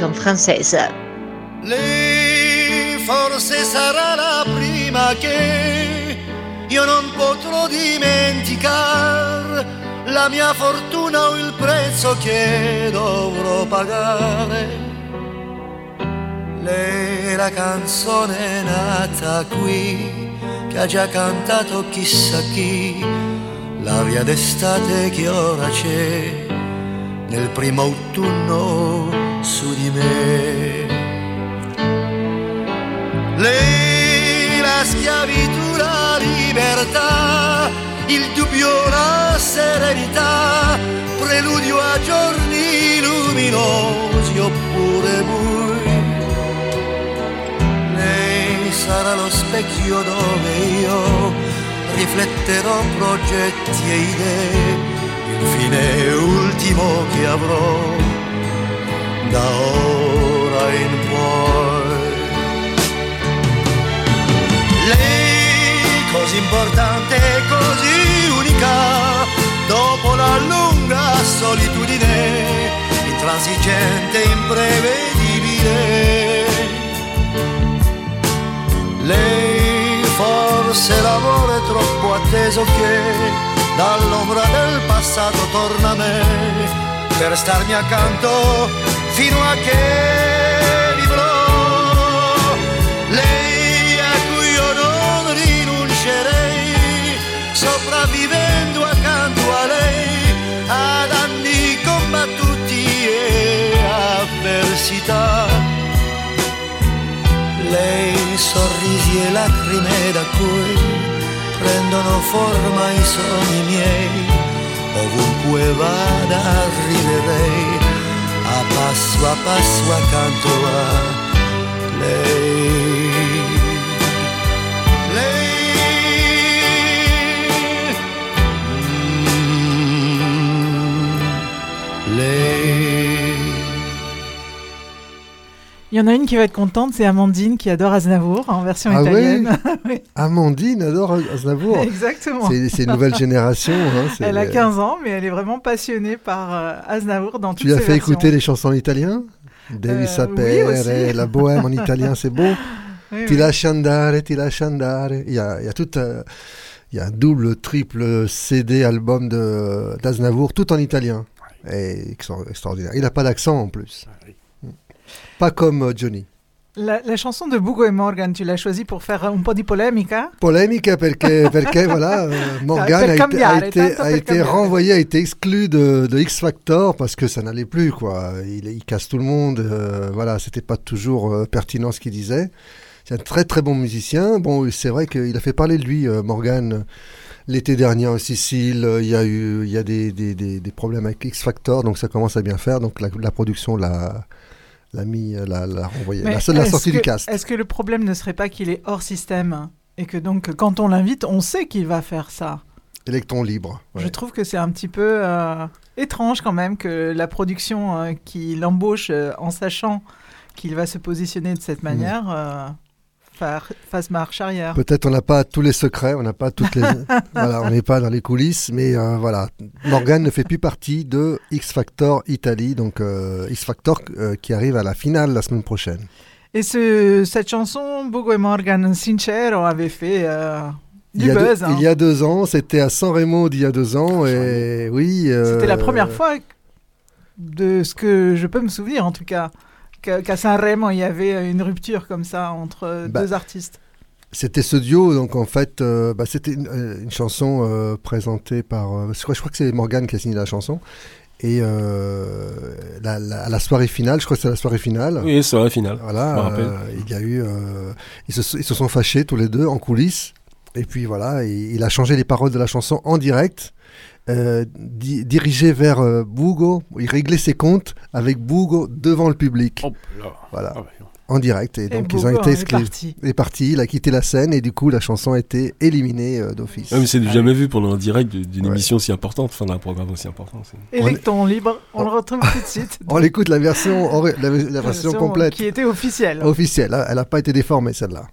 En version française. Lei forse sarà la prima che io non potrò dimenticare, la mia fortuna o il prezzo che dovrò pagare. Lei la canzone nata qui, che ha già cantato chissà chi, l'aria d'estate che ora c'è nel primo autunno su di me. Lei la schiavitù, la libertà, il dubbio, la serenità, preludio a giorni luminosi oppure bui. Lei sarà lo specchio dove io rifletterò progetti e idee, il fine ultimo che avrò da ora in poi. Lei così importante e così unica, dopo la lunga solitudine, intransigente, imprevedibile. Lei forse l'amore troppo atteso che dall'ombra del passato torna a me per starmi accanto fino a che vivrò. Lei a cui io non rinuncerei, sopravvivendo accanto a lei ad anni combattuti e avversità. Lei sorrisi e lacrime da cui prendono forma i sogni miei, ovunque vada arriverei a passo a passo accanto a lei. Lei, mm. Il y en a une qui va être contente, c'est Amandine qui adore Aznavour en version Ah italienne. ouais Amandine adore Aznavour. Exactement. C'est c'est une nouvelle génération. hein, c'est- Elle a 15 ans, mais elle est vraiment passionnée par euh, Aznavour dans toutes Tu lui as ses fait versions. écouter les chansons en italien? Devi Euh, sapere, oui, la bohème en italien, c'est beau. Oui, ti oui. lasci andare, ti lasci andare. Il y a, il y a tout, euh, il y a un double, triple CD album de d'Aznavour, tout en italien. Et extra- extraordinaire. Il n'a pas d'accent en plus. Pas comme euh, Johnny. La, la chanson de Bugo et Morgan, tu l'as choisie pour faire un po' di polemica Polemica perché, perché voilà, euh, Morgan a été, a a renvoyé, a été exclu de, de X Factor parce que ça n'allait plus quoi. Il, il casse tout le monde. euh, voilà, c'était pas toujours euh, pertinent ce qu'il disait. C'est un très très bon musicien. Bon, c'est vrai qu'il a fait parler de lui, euh, Morgan. L'été dernier en Sicile, il y a eu, il y a des, des, des, des problèmes avec X Factor, donc ça commence à bien faire. Donc la, la production l'a, l'a mis, euh, l'a, l'a renvoyé. La, la sortie que- du cast. Est-ce que le problème ne serait pas qu'il est hors système et que donc quand on l'invite, on sait qu'il va faire ça? Électron libre. ouais. Je trouve que c'est un petit peu euh, étrange quand même que la production euh, qui l'embauche euh, en sachant qu'il va se positionner de Mm. cette manière euh, fa- fasse marche arrière. Peut-être on n'a pas tous les secrets, on n'a pas toutes les, voilà, on n'est pas dans les coulisses, mais euh, voilà, Morgan ne fait plus partie de X Factor Italie, donc euh, X Factor euh, qui arrive à la finale la semaine prochaine. Et ce, cette chanson, Bugo et Morgan Sincero avait fait Il du y, a buzz. deux, hein. il y a deux ans, c'était à San Remo d'il y a deux ans, et oui. C'était la première fois de ce que je peux me souvenir en tout cas qu'à Saint-Rémy il y avait une rupture comme ça entre Bah, deux artistes. C'était ce duo, donc en fait, euh, bah, c'était une, euh, une chanson euh, présentée par. euh, je, crois, je crois que c'est Morgan qui a signé la chanson. Et euh, la, la- à la soirée finale, je crois que c'est la soirée finale. Oui, soirée finale, Voilà, je me rappelle. euh, il y a eu. euh, ils, se, ils se sont fâchés tous les deux en coulisses. Et puis voilà, il, il a changé les paroles de la chanson en direct, euh, di- dirigé vers euh, Bougo. Il réglait ses comptes avec Bougo devant le public. là. Voilà. Ah. En direct. Et donc ils ont été exclus. parti. Il est parti, il a quitté la scène et du coup la chanson a été éliminée euh, d'office. Mais c'est du jamais vu pendant un direct d'une émission aussi importante, enfin d'un programme aussi important. Électron libre, on le retrouve tout de suite. On l'écoute la version, ori- la, la version complète. Qui était officielle. Officielle, hein. elle n'a pas été déformée celle-là.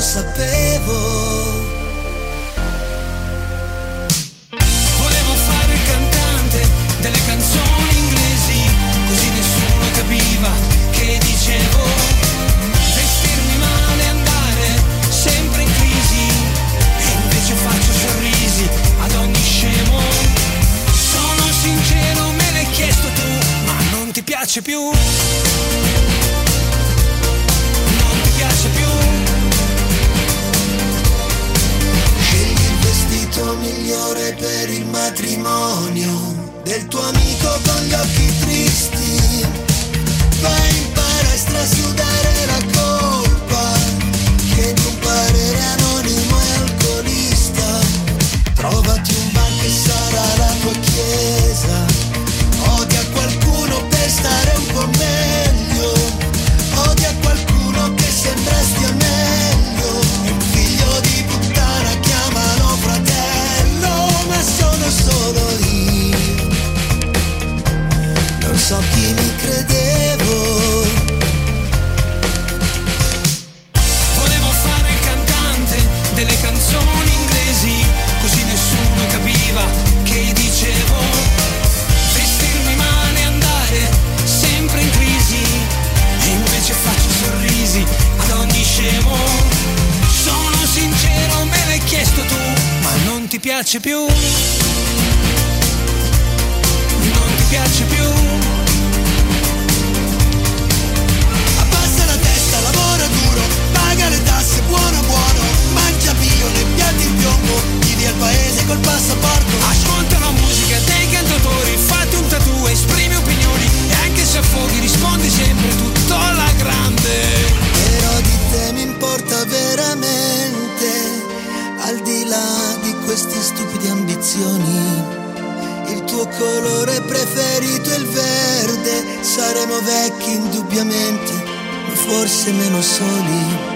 Lo sapevo. Volevo fare il cantante delle canzoni inglesi, così nessuno capiva che dicevo. Vestirmi male, andare sempre in crisi, e invece faccio sorrisi ad ogni scemo. Sono sincero, me l'hai chiesto tu, ma non ti piace più. Vestito migliore per il matrimonio del tuo amico con gli occhi tristi. Vai impara a strasudare la colpa che di parere anonimo e alcolista. Trovati un bar che sarà la tua chiesa. Odia qualcuno per stare un po' meglio. Odia qualcuno che sembrasti a solo io. Non so chi mi credevo. Volevo fare il cantante delle canzoni inglesi, così nessuno capiva che dicevo. Vestirmi male, andare sempre in crisi, e invece faccio sorrisi ad ogni scemo. Sono sincero, me l'hai chiesto tu, ma non ti piace più. Piace più. Abbassa la testa, lavora duro, paga le tasse, buono buono, mangia bio nei piatti in piombo, vivi al paese col passaporto. Ascolta la musica dei cantautori, fate un tattoo, esprimi opinioni e anche se affoghi rispondi sempre tutto alla grande. Però di te mi importa veramente, al di là di queste stupide ambizioni. Tuo colore preferito è il verde, saremo vecchi indubbiamente, ma forse meno soli.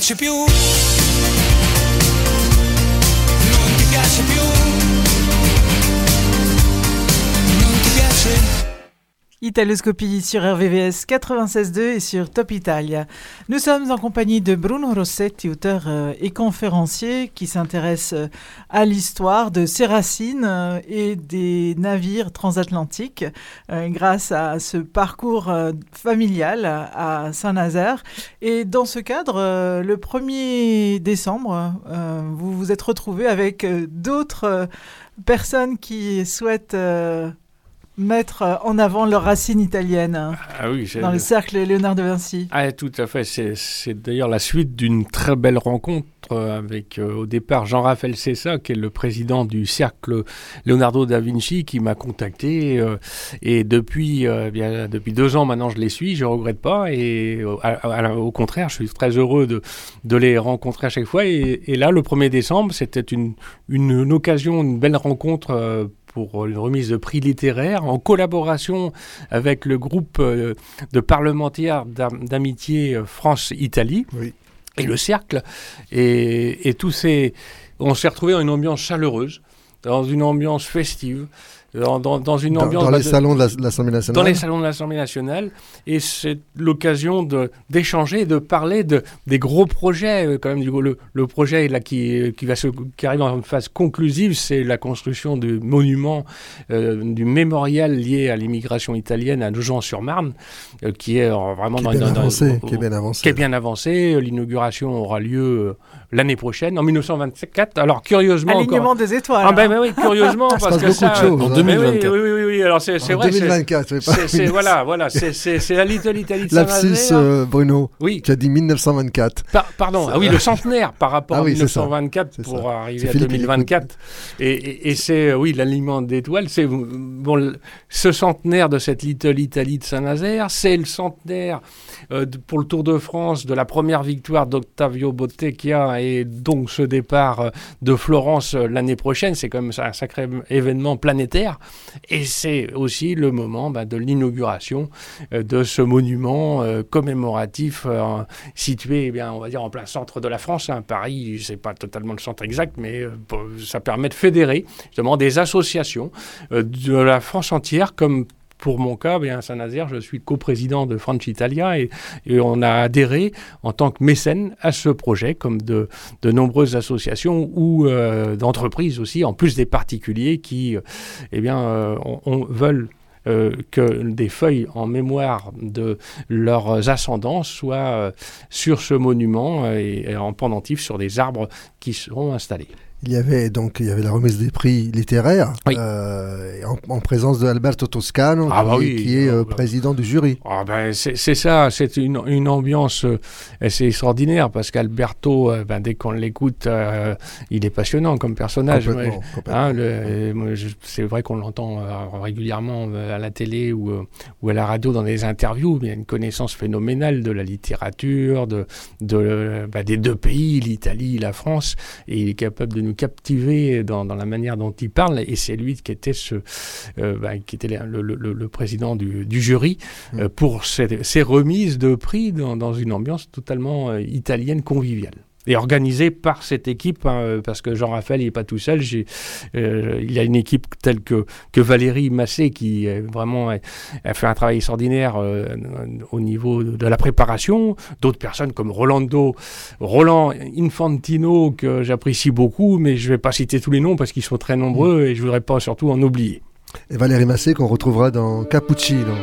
Piace più. Italoscopie sur RVVS 96.2 et sur Top Italia. Nous sommes en compagnie de Bruno Rossetti, auteur euh, et conférencier qui s'intéresse euh, à l'histoire de ses racines euh, et des navires transatlantiques grâce à ce parcours familial à, Saint-Nazaire. Et dans ce cadre, le 1er décembre, vous vous êtes retrouvé avec d'autres personnes qui souhaitent mettre euh, en avant leurs racines italiennes hein, Ah oui, dans le cercle Léonard de Vinci. Ah, tout à fait. C'est- d'ailleurs la suite d'une très belle rencontre euh, avec, euh, au départ, Jean-Raphaël Cessa, qui est le président du cercle Leonardo da Vinci, qui m'a contacté. euh, et depuis, euh, eh bien, depuis deux ans maintenant, je les suis. Je ne regrette pas. Et à- à- au contraire, je suis très heureux de, de les rencontrer à chaque fois. Et, et là, le 1er décembre, c'était une, une, une occasion, une belle rencontre. Euh, pour une remise de prix littéraire en collaboration avec le groupe euh, de parlementaires d'am- d'amitié euh, France-Italie et le cercle. Et, et tous ces... On s'est retrouvé dans une ambiance chaleureuse, dans une ambiance festive. Dans, dans- dans une ambiance dans les salons de la- de l'Assemblée nationale dans les salons de l'Assemblée nationale, et c'est l'occasion d'échanger, de parler de, des gros projets. euh, Quand même, du coup, le, le projet là, qui, qui, va se, qui arrive en phase conclusive, c'est la construction du monument, euh, du mémorial lié à l'immigration italienne à Nogent-sur-Marne, euh, qui est euh, vraiment Qui est dans, bien dans- dans- avancé, qui est bien avancé. qui est bien avancé. L'inauguration aura lieu euh, l'année prochaine, en 1924. Alors, curieusement. Alignement encore- des étoiles. Ah, ben, hein. ben oui, curieusement, parce que ça. choses, En hein. Mais oui, 2024. Oui, oui, oui, oui, alors c'est vrai. c'est- 2024, c'est voilà, voilà, c'est- la Little Italy de Lapsus, euh, Bruno, Oui. qui a dit 1924. Par- pardon, ah oui, le centenaire par rapport Ah à oui, c'est ça. 1924 C'est pour ça. arriver à Philippe qui 2024. Et, et- et c'est, euh, oui, l'alignement d'étoiles, c'est bon, ce centenaire de cette Little Italy de Saint-Nazaire, c'est le centenaire euh, pour le Tour de France de la première victoire d'Octavio Bottecchia et donc ce départ euh, de Florence euh, l'année prochaine. C'est quand même un sacré événement planétaire. Et c'est aussi le moment bah, de l'inauguration euh, de ce monument commémoratif situé, eh bien, on va dire, en plein centre de la France. hein. Paris, c'est pas totalement le centre exact, mais ça permet de fédérer justement des associations de la France entière, comme pour mon cas, bien, Saint-Nazaire, je suis coprésident de France Italia et, on a adhéré en tant que mécène à ce projet, comme de, nombreuses associations ou euh, d'entreprises aussi, en plus des particuliers qui euh, eh bien, euh, veulent que des feuilles en mémoire de leurs ascendants soient sur ce monument et, et en pendentif sur des arbres qui seront installés. Il y avait donc il y avait la remise des prix littéraires Oui. euh, en, en présence de Alberto Toscano, Ah qui, bah oui. qui est euh, président du jury. Ah ben, c'est c'est ça, c'est une, une ambiance euh, assez extraordinaire parce qu'Alberto, ben, dès qu'on l'écoute, euh, il est passionnant comme personnage. Hein, c'est vrai qu'on l'entend régulièrement à la télé ou, ou à la radio dans des interviews, mais il y a une connaissance phénoménale de la littérature, de, de, bah, des deux pays, l'Italie, la France, et il est capable de nous captiver dans, dans la manière dont il parle, et c'est lui qui était, ce, euh, bah, qui était le, le- le- le président du, du jury euh, pour ces, ces remises de prix dans, dans une ambiance totalement euh, italienne conviviale. Et organisée par cette équipe, hein, euh, parce que Jean-Raphaël n'est pas tout seul. euh, il y a une équipe telle que, que Valérie Massé qui euh, vraiment a, fait un travail extraordinaire euh, au niveau de, de la préparation. D'autres personnes comme Rolando, Roland Infantino, que j'apprécie beaucoup, mais je ne vais pas citer tous les noms parce qu'ils sont très nombreux et je ne voudrais pas surtout en oublier. Et Valérie Massé qu'on retrouvera dans Cappuccino.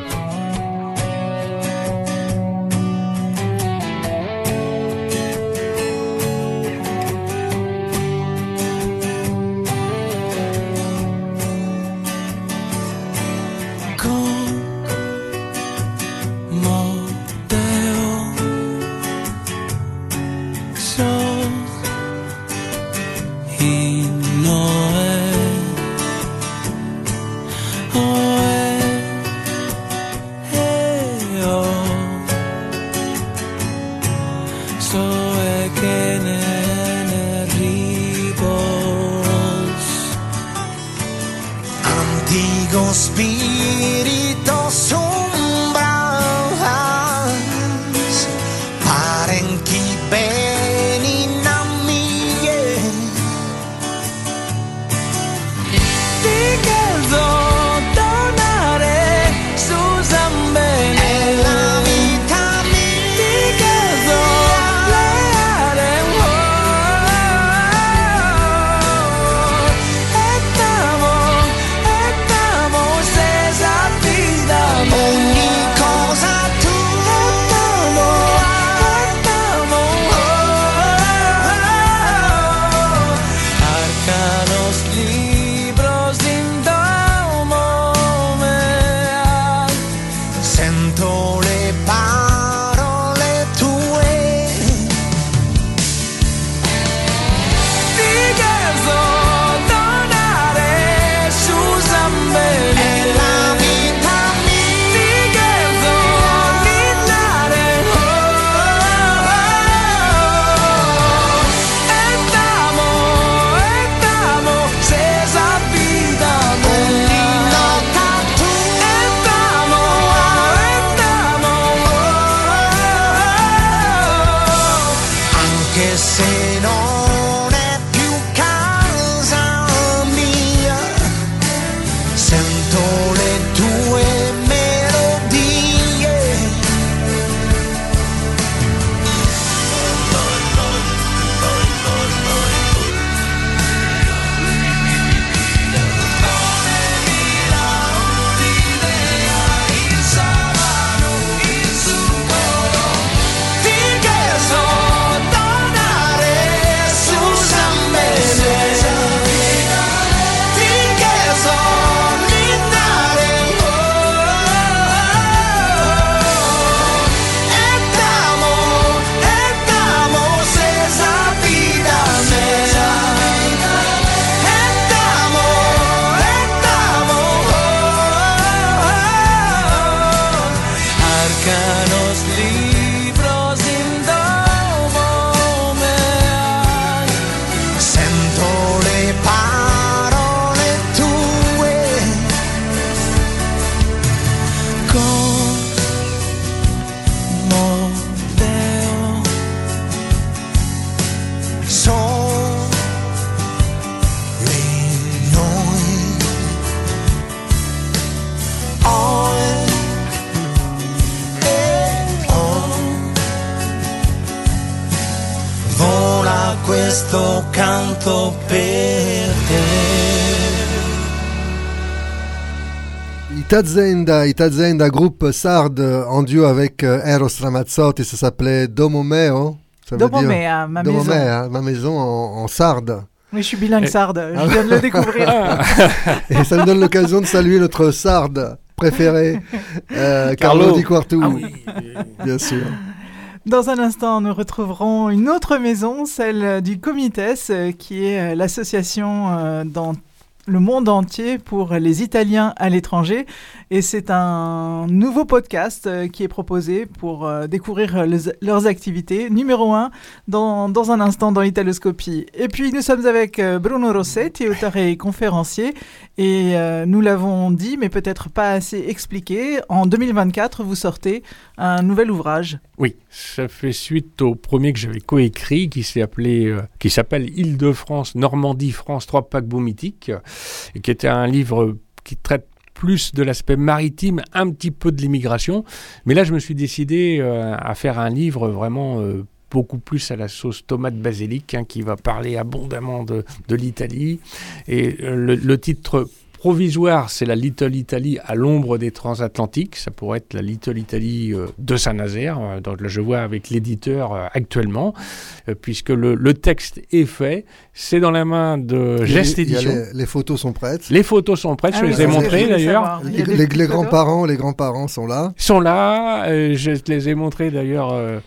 Itazenda, Itazenda, groupe sarde en duo avec euh, Eros Ramazzotti, ça s'appelait Domomeo. ça veut dire- Domomea, ma maison. Domomea, ma maison en, en sarde. Oui, je suis bilingue Et- sarde, Ah je viens de le découvrir. Et ça me donne l'occasion de saluer notre sarde préféré, euh, Carlo, Carlo. Di Quartu. Ah oui. Bien sûr. Dans un instant, nous retrouverons une autre maison, celle du Comites, euh, qui est euh, l'association euh, dans le monde entier pour les Italiens à l'étranger. Et c'est un nouveau podcast euh, qui est proposé pour euh, découvrir euh, leurs activités. Numéro 1, dans, dans un instant dans Italoscopie. Et puis nous sommes avec Bruno Rossetti, auteur et conférencier. Et nous l'avons dit, mais peut-être pas assez expliqué. En 2024, vous sortez un nouvel ouvrage. Oui, ça fait suite au premier que j'avais coécrit, qui s'appelle Île-de-France, Normandie, France, trois paquebots mythiques, qui était un livre qui traite plus de l'aspect maritime, un petit peu de l'immigration. Mais là, je me suis décidé euh, à faire un livre vraiment euh, beaucoup plus à la sauce tomate basilic, hein, qui va parler abondamment de, l'Italie. Et euh, le titre provisoire, c'est la Little Italy à l'ombre des transatlantiques. Ça pourrait être la Little Italy euh, de Saint-Nazaire. Euh, donc là, je vois avec l'éditeur euh, actuellement, euh, puisque le, le texte est fait. C'est dans la main de Geste Édition. les, les photos sont prêtes. Les photos sont prêtes, Ah je oui, les ai montrées d'ailleurs. Les, grands-parents, les grands-parents sont là. sont là. euh, je les ai montrés d'ailleurs euh,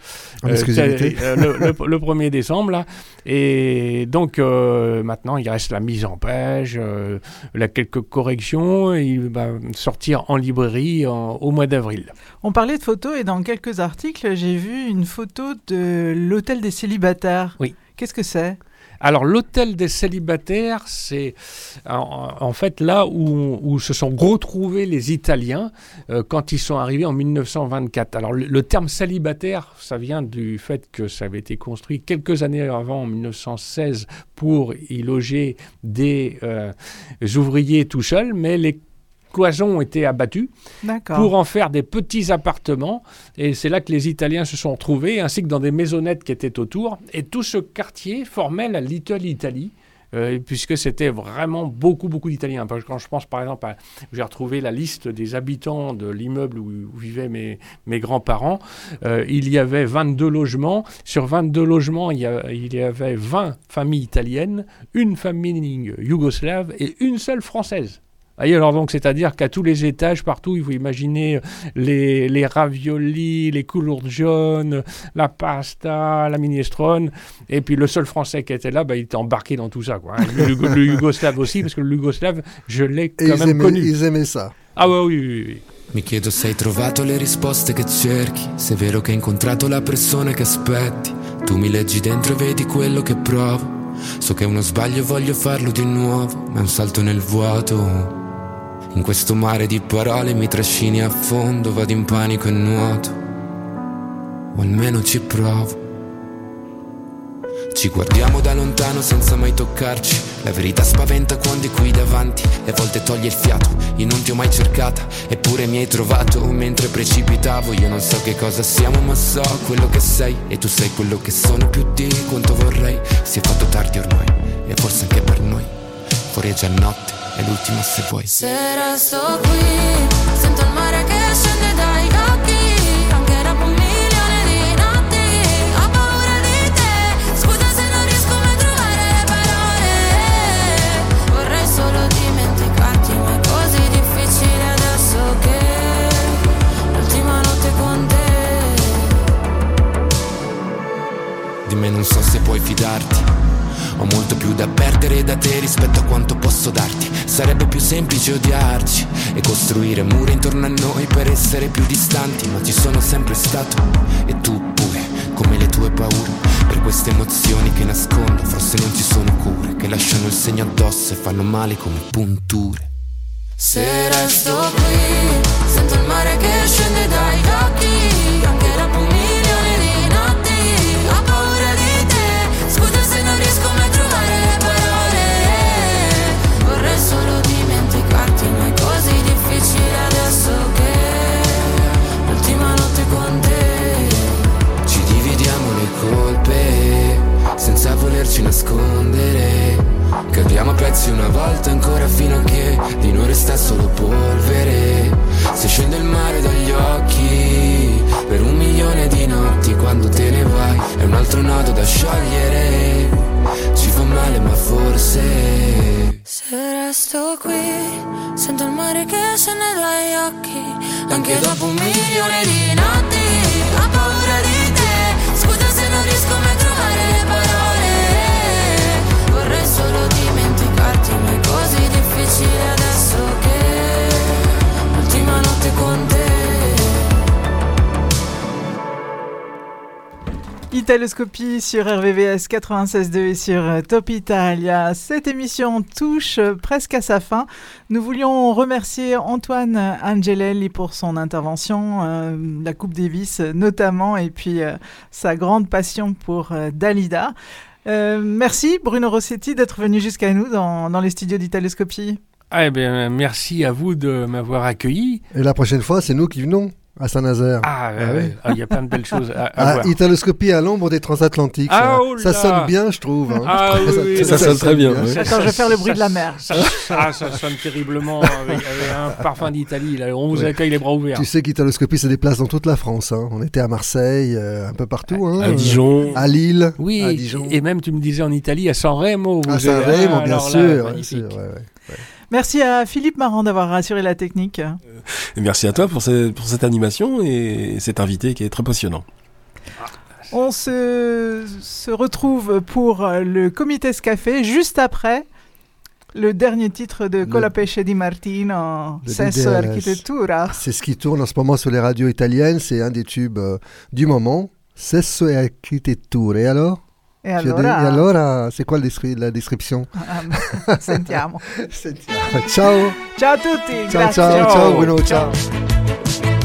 En exclusivité. euh, le, le- le 1er décembre. Là. Et donc euh, maintenant, il reste la mise en page, euh, la quelques corrections. Et il va sortir en librairie en- au mois d'avril. On parlait de photos et dans quelques articles, j'ai vu une photo de l'hôtel des célibataires. Oui. Qu'est-ce que c'est? Alors l'hôtel des célibataires, c'est en, fait là où, se sont retrouvés les Italiens euh, quand ils sont arrivés en 1924. Alors le, le terme célibataire, ça vient du fait que ça avait été construit quelques années avant, en 1916, pour y loger des euh, ouvriers tout seuls, mais les cloisons ont été abattues pour en faire des petits appartements. Et c'est là que les Italiens se sont retrouvés, ainsi que dans des maisonnettes qui étaient autour. Et tout ce quartier formait la Little Italy. euh, puisque c'était vraiment beaucoup, beaucoup d'Italiens. Quand je pense par exemple, à- j'ai retrouvé la liste des habitants de l'immeuble où, où vivaient mes, mes grands-parents, euh, il y avait 22 logements. Sur 22 logements, il y, a- il y avait 20 familles italiennes, une famille yougoslave et une seule française. Voyez, alors donc, c'est-à-dire qu'à tous les étages, partout, il faut imaginer euh, les, les raviolis, les coulours jaunes, la pasta, la minestrone, et puis le seul Français qui était là, bah, il était embarqué dans tout ça, quoi. hein. Le, Yugo- le Yougoslave aussi, parce que le Yougoslave, je l'ai Et quand ils même aimaient, connu. ils aimaient ça. Ah ouais, oui, oui, oui. Mi chiedo se hai trovato le risposte che cerchi, se è vero che hai incontrato la persona che aspetti. Tu mi leggi dentro e vedi quello che provo. So che è uno sbaglio e voglio farlo di nuovo, ma è un salto nel vuoto. In questo mare di parole mi trascini a fondo, vado in panico e nuoto. O almeno ci provo. Ci guardiamo da lontano senza mai toccarci. La verità spaventa quando è qui davanti e a volte toglie il fiato. Io non ti ho mai cercata, eppure mi hai trovato mentre precipitavo. Io non so che cosa siamo, ma so quello che sei. E tu sei quello che sono più di quanto vorrei. Si è fatto tardi ormai, e forse anche per noi. Fuori è già notte, è l'ultima se vuoi. Se resto qui, sento il mare che scende dai occhi, anche dopo un milione di notti. Ho paura di te, scusa se non riesco a trovare le parole. Vorrei solo dimenticarti, ma è così difficile adesso che l'ultima notte con te. Di me non so se puoi fidarti. Ho molto più da perdere da te rispetto a quanto posso darti. Sarebbe più semplice odiarci e costruire mura intorno a noi per essere più distanti. Ma ci sono sempre stato e tu pure, come le tue paure. Per queste emozioni che nascondo, forse non ci sono cure. Che lasciano il segno addosso e fanno male come punture. Se resto qui, sento il mare che scende saperci nascondere. Cadiamo a pezzi una volta ancora fino a che di noi resta solo polvere. Se scende il mare dagli occhi per un milione di notti quando te ne vai È un altro nodo da sciogliere. Ci fa male ma forse Se resto qui sento il mare che scende dagli occhi Anche dopo un milione di notti ho paura di Italoscopie sur RVVS 96.2 et sur euh, Top Italia. Cette émission touche euh, presque à sa fin. Nous voulions remercier Antoine Angelelli pour son intervention, euh, la Coupe Davis notamment, et puis sa grande passion pour Dalida. Merci Bruno Rossetti d'être venu jusqu'à nous dans, dans les studios d'Italoscopie. Ah, eh bien, merci à vous de m'avoir accueilli. Et la prochaine fois, c'est nous qui venons à Saint-Nazaire. Ah, Ah ouais, ah, il y a plein de belles choses à, à Ah, voir. Italoscopie à l'ombre des transatlantiques. Ah, ça, oh ça sonne bien, je trouve. hein. Ah, Je oui, Ça sonne très bien, oui. Attends, je vais faire le bruit de la mer. Ça, ah, ça sonne terriblement avec, avec un parfum d'Italie. là. On vous accueille les bras ouverts. Tu sais qu'Italoscopie se déplace dans toute la France. hein. On était à Marseille, euh, un peu partout. hein. À Dijon. À Lille. Oui, à Dijon. et même tu me disais en Italie, à San Remo. À San Remo, ah, bien sûr. magnifique. sûr, ouais, ouais. Merci à Philippe Marand d'avoir assuré la technique. Et merci à toi pour, ce- pour cette animation et cet invité qui est très passionnant. On se, se retrouve pour euh, le Comité Café juste après le dernier titre de Colapesce di Martino, DDLS. Architettura. C'est ce qui tourne en ce moment sur les radios italiennes. C'est un des tubes euh, du moment. Sesso e architetture. Et alors? E allora, cioè, e allora c'est quoi la descrizione? Ah, ah, sentiamo. Sentiamo. Ciao. Ciao a tutti. Ciao, ciao, ciao, ciao, Bruno, ciao. ciao.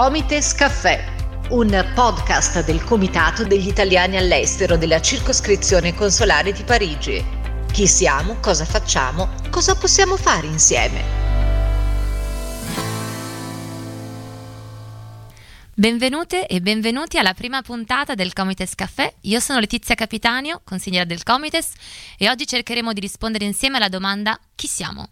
Comites Caffè, un podcast del Comitato degli Italiani all'estero della circoscrizione consolare di Parigi. Chi siamo, cosa facciamo, cosa possiamo fare insieme? Benvenute e benvenuti alla prima puntata del Comites Caffè. Io sono Letizia Capitanio, consigliera del Comites, e oggi cercheremo di rispondere insieme alla domanda chi siamo?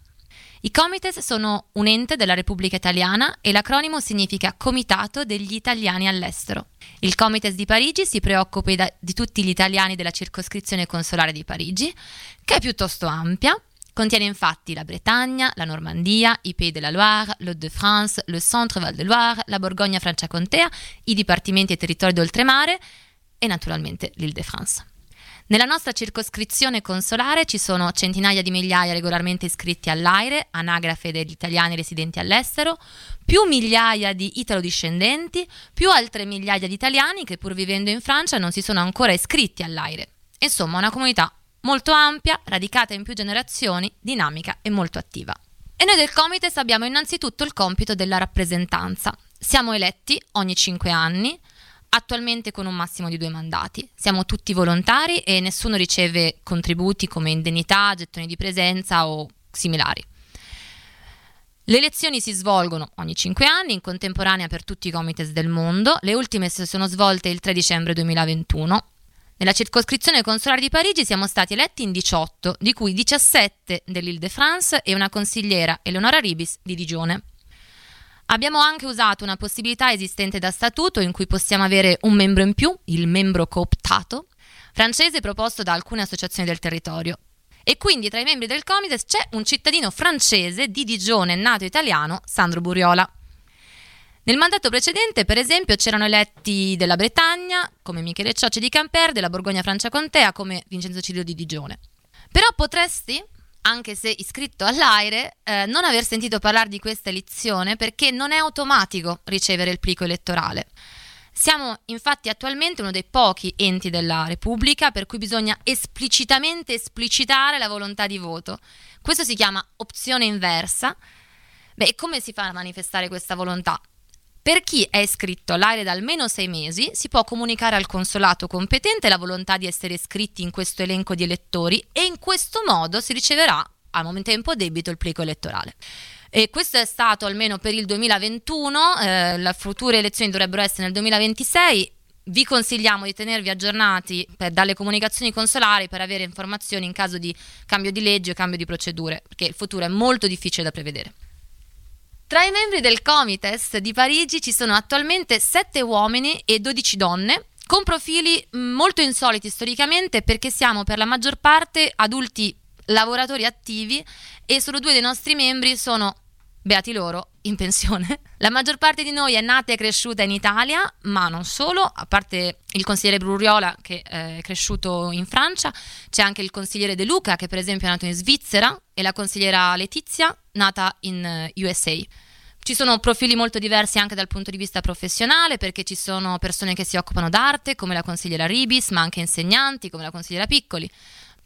I Comites sono un ente della Repubblica Italiana e l'acronimo significa Comitato degli Italiani all'estero. Il Comites di Parigi si preoccupa di tutti gli italiani della circoscrizione consolare di Parigi, che è piuttosto ampia. Contiene infatti la Bretagna, la Normandia, i Pays de la Loire, l'Hauts-de-France, le Centre-Val de Loire, la Borgogna-Franciacontea, i dipartimenti e territori d'oltremare e naturalmente l'Île-de-France. Nella nostra circoscrizione consolare ci sono centinaia di migliaia regolarmente iscritti all'AIRE, anagrafe degli italiani residenti all'estero, più migliaia di italo-discendenti, più altre migliaia di italiani che pur vivendo in Francia non si sono ancora iscritti all'AIRE. Insomma, una comunità molto ampia, radicata in più generazioni, dinamica e molto attiva. E noi del Comites abbiamo innanzitutto il compito della rappresentanza. Siamo eletti ogni cinque anni, attualmente con un massimo di due mandati. Siamo tutti volontari e nessuno riceve contributi come indennità, gettoni di presenza o similari. Le elezioni si svolgono ogni cinque anni, in contemporanea per tutti i comites del mondo. Le ultime si sono svolte il 3 dicembre 2021. Nella circoscrizione consolare di Parigi siamo stati eletti in 18, di cui 17 dell'Île-de-France e una consigliera, Eleonora Ribis, di Digione. Abbiamo anche usato una possibilità esistente da statuto in cui possiamo avere un membro in più, il membro cooptato, francese proposto da alcune associazioni del territorio. E quindi tra i membri del Comites c'è un cittadino francese di Digione nato italiano, Sandro Buriola. Nel mandato precedente, per esempio, c'erano eletti della Bretagna, come Michele Ciocci di Camper, della Borgogna Franciacontea, come Vincenzo Cirio di Digione. Però potresti, anche se iscritto all'AIRE, eh, non aver sentito parlare di questa elezione perché non è automatico ricevere il plico elettorale. Siamo infatti attualmente uno dei pochi enti della Repubblica per cui bisogna esplicitamente esplicitare la volontà di voto. Questo si chiama opzione inversa. Beh, come si fa a manifestare questa volontà? Per chi è iscritto all'AIRE da almeno sei mesi, si può comunicare al consolato competente la volontà di essere iscritti in questo elenco di elettori e in questo modo si riceverà al momento tempo debito il plico elettorale. E questo è stato almeno per il 2021, eh, le future elezioni dovrebbero essere nel 2026. Vi consigliamo di tenervi aggiornati per, dalle comunicazioni consolari per avere informazioni in caso di cambio di legge o cambio di procedure, perché il futuro è molto difficile da prevedere. Tra i membri del Comites di Parigi ci sono attualmente 7 uomini e 12 donne, con profili mh, molto insoliti storicamente perché siamo per la maggior parte adulti lavoratori attivi e solo due dei nostri membri sono, beati loro, in pensione. La maggior parte di noi è nata e cresciuta in Italia, ma non solo, a parte il consigliere Bruriola che eh, è cresciuto in Francia, c'è anche il consigliere De Luca che per esempio è nato in Svizzera e la consigliera Letizia nata in eh, USA. Ci sono profili molto diversi anche dal punto di vista professionale perché ci sono persone che si occupano d'arte come la consigliera Ribis, ma anche insegnanti come la consigliera Piccoli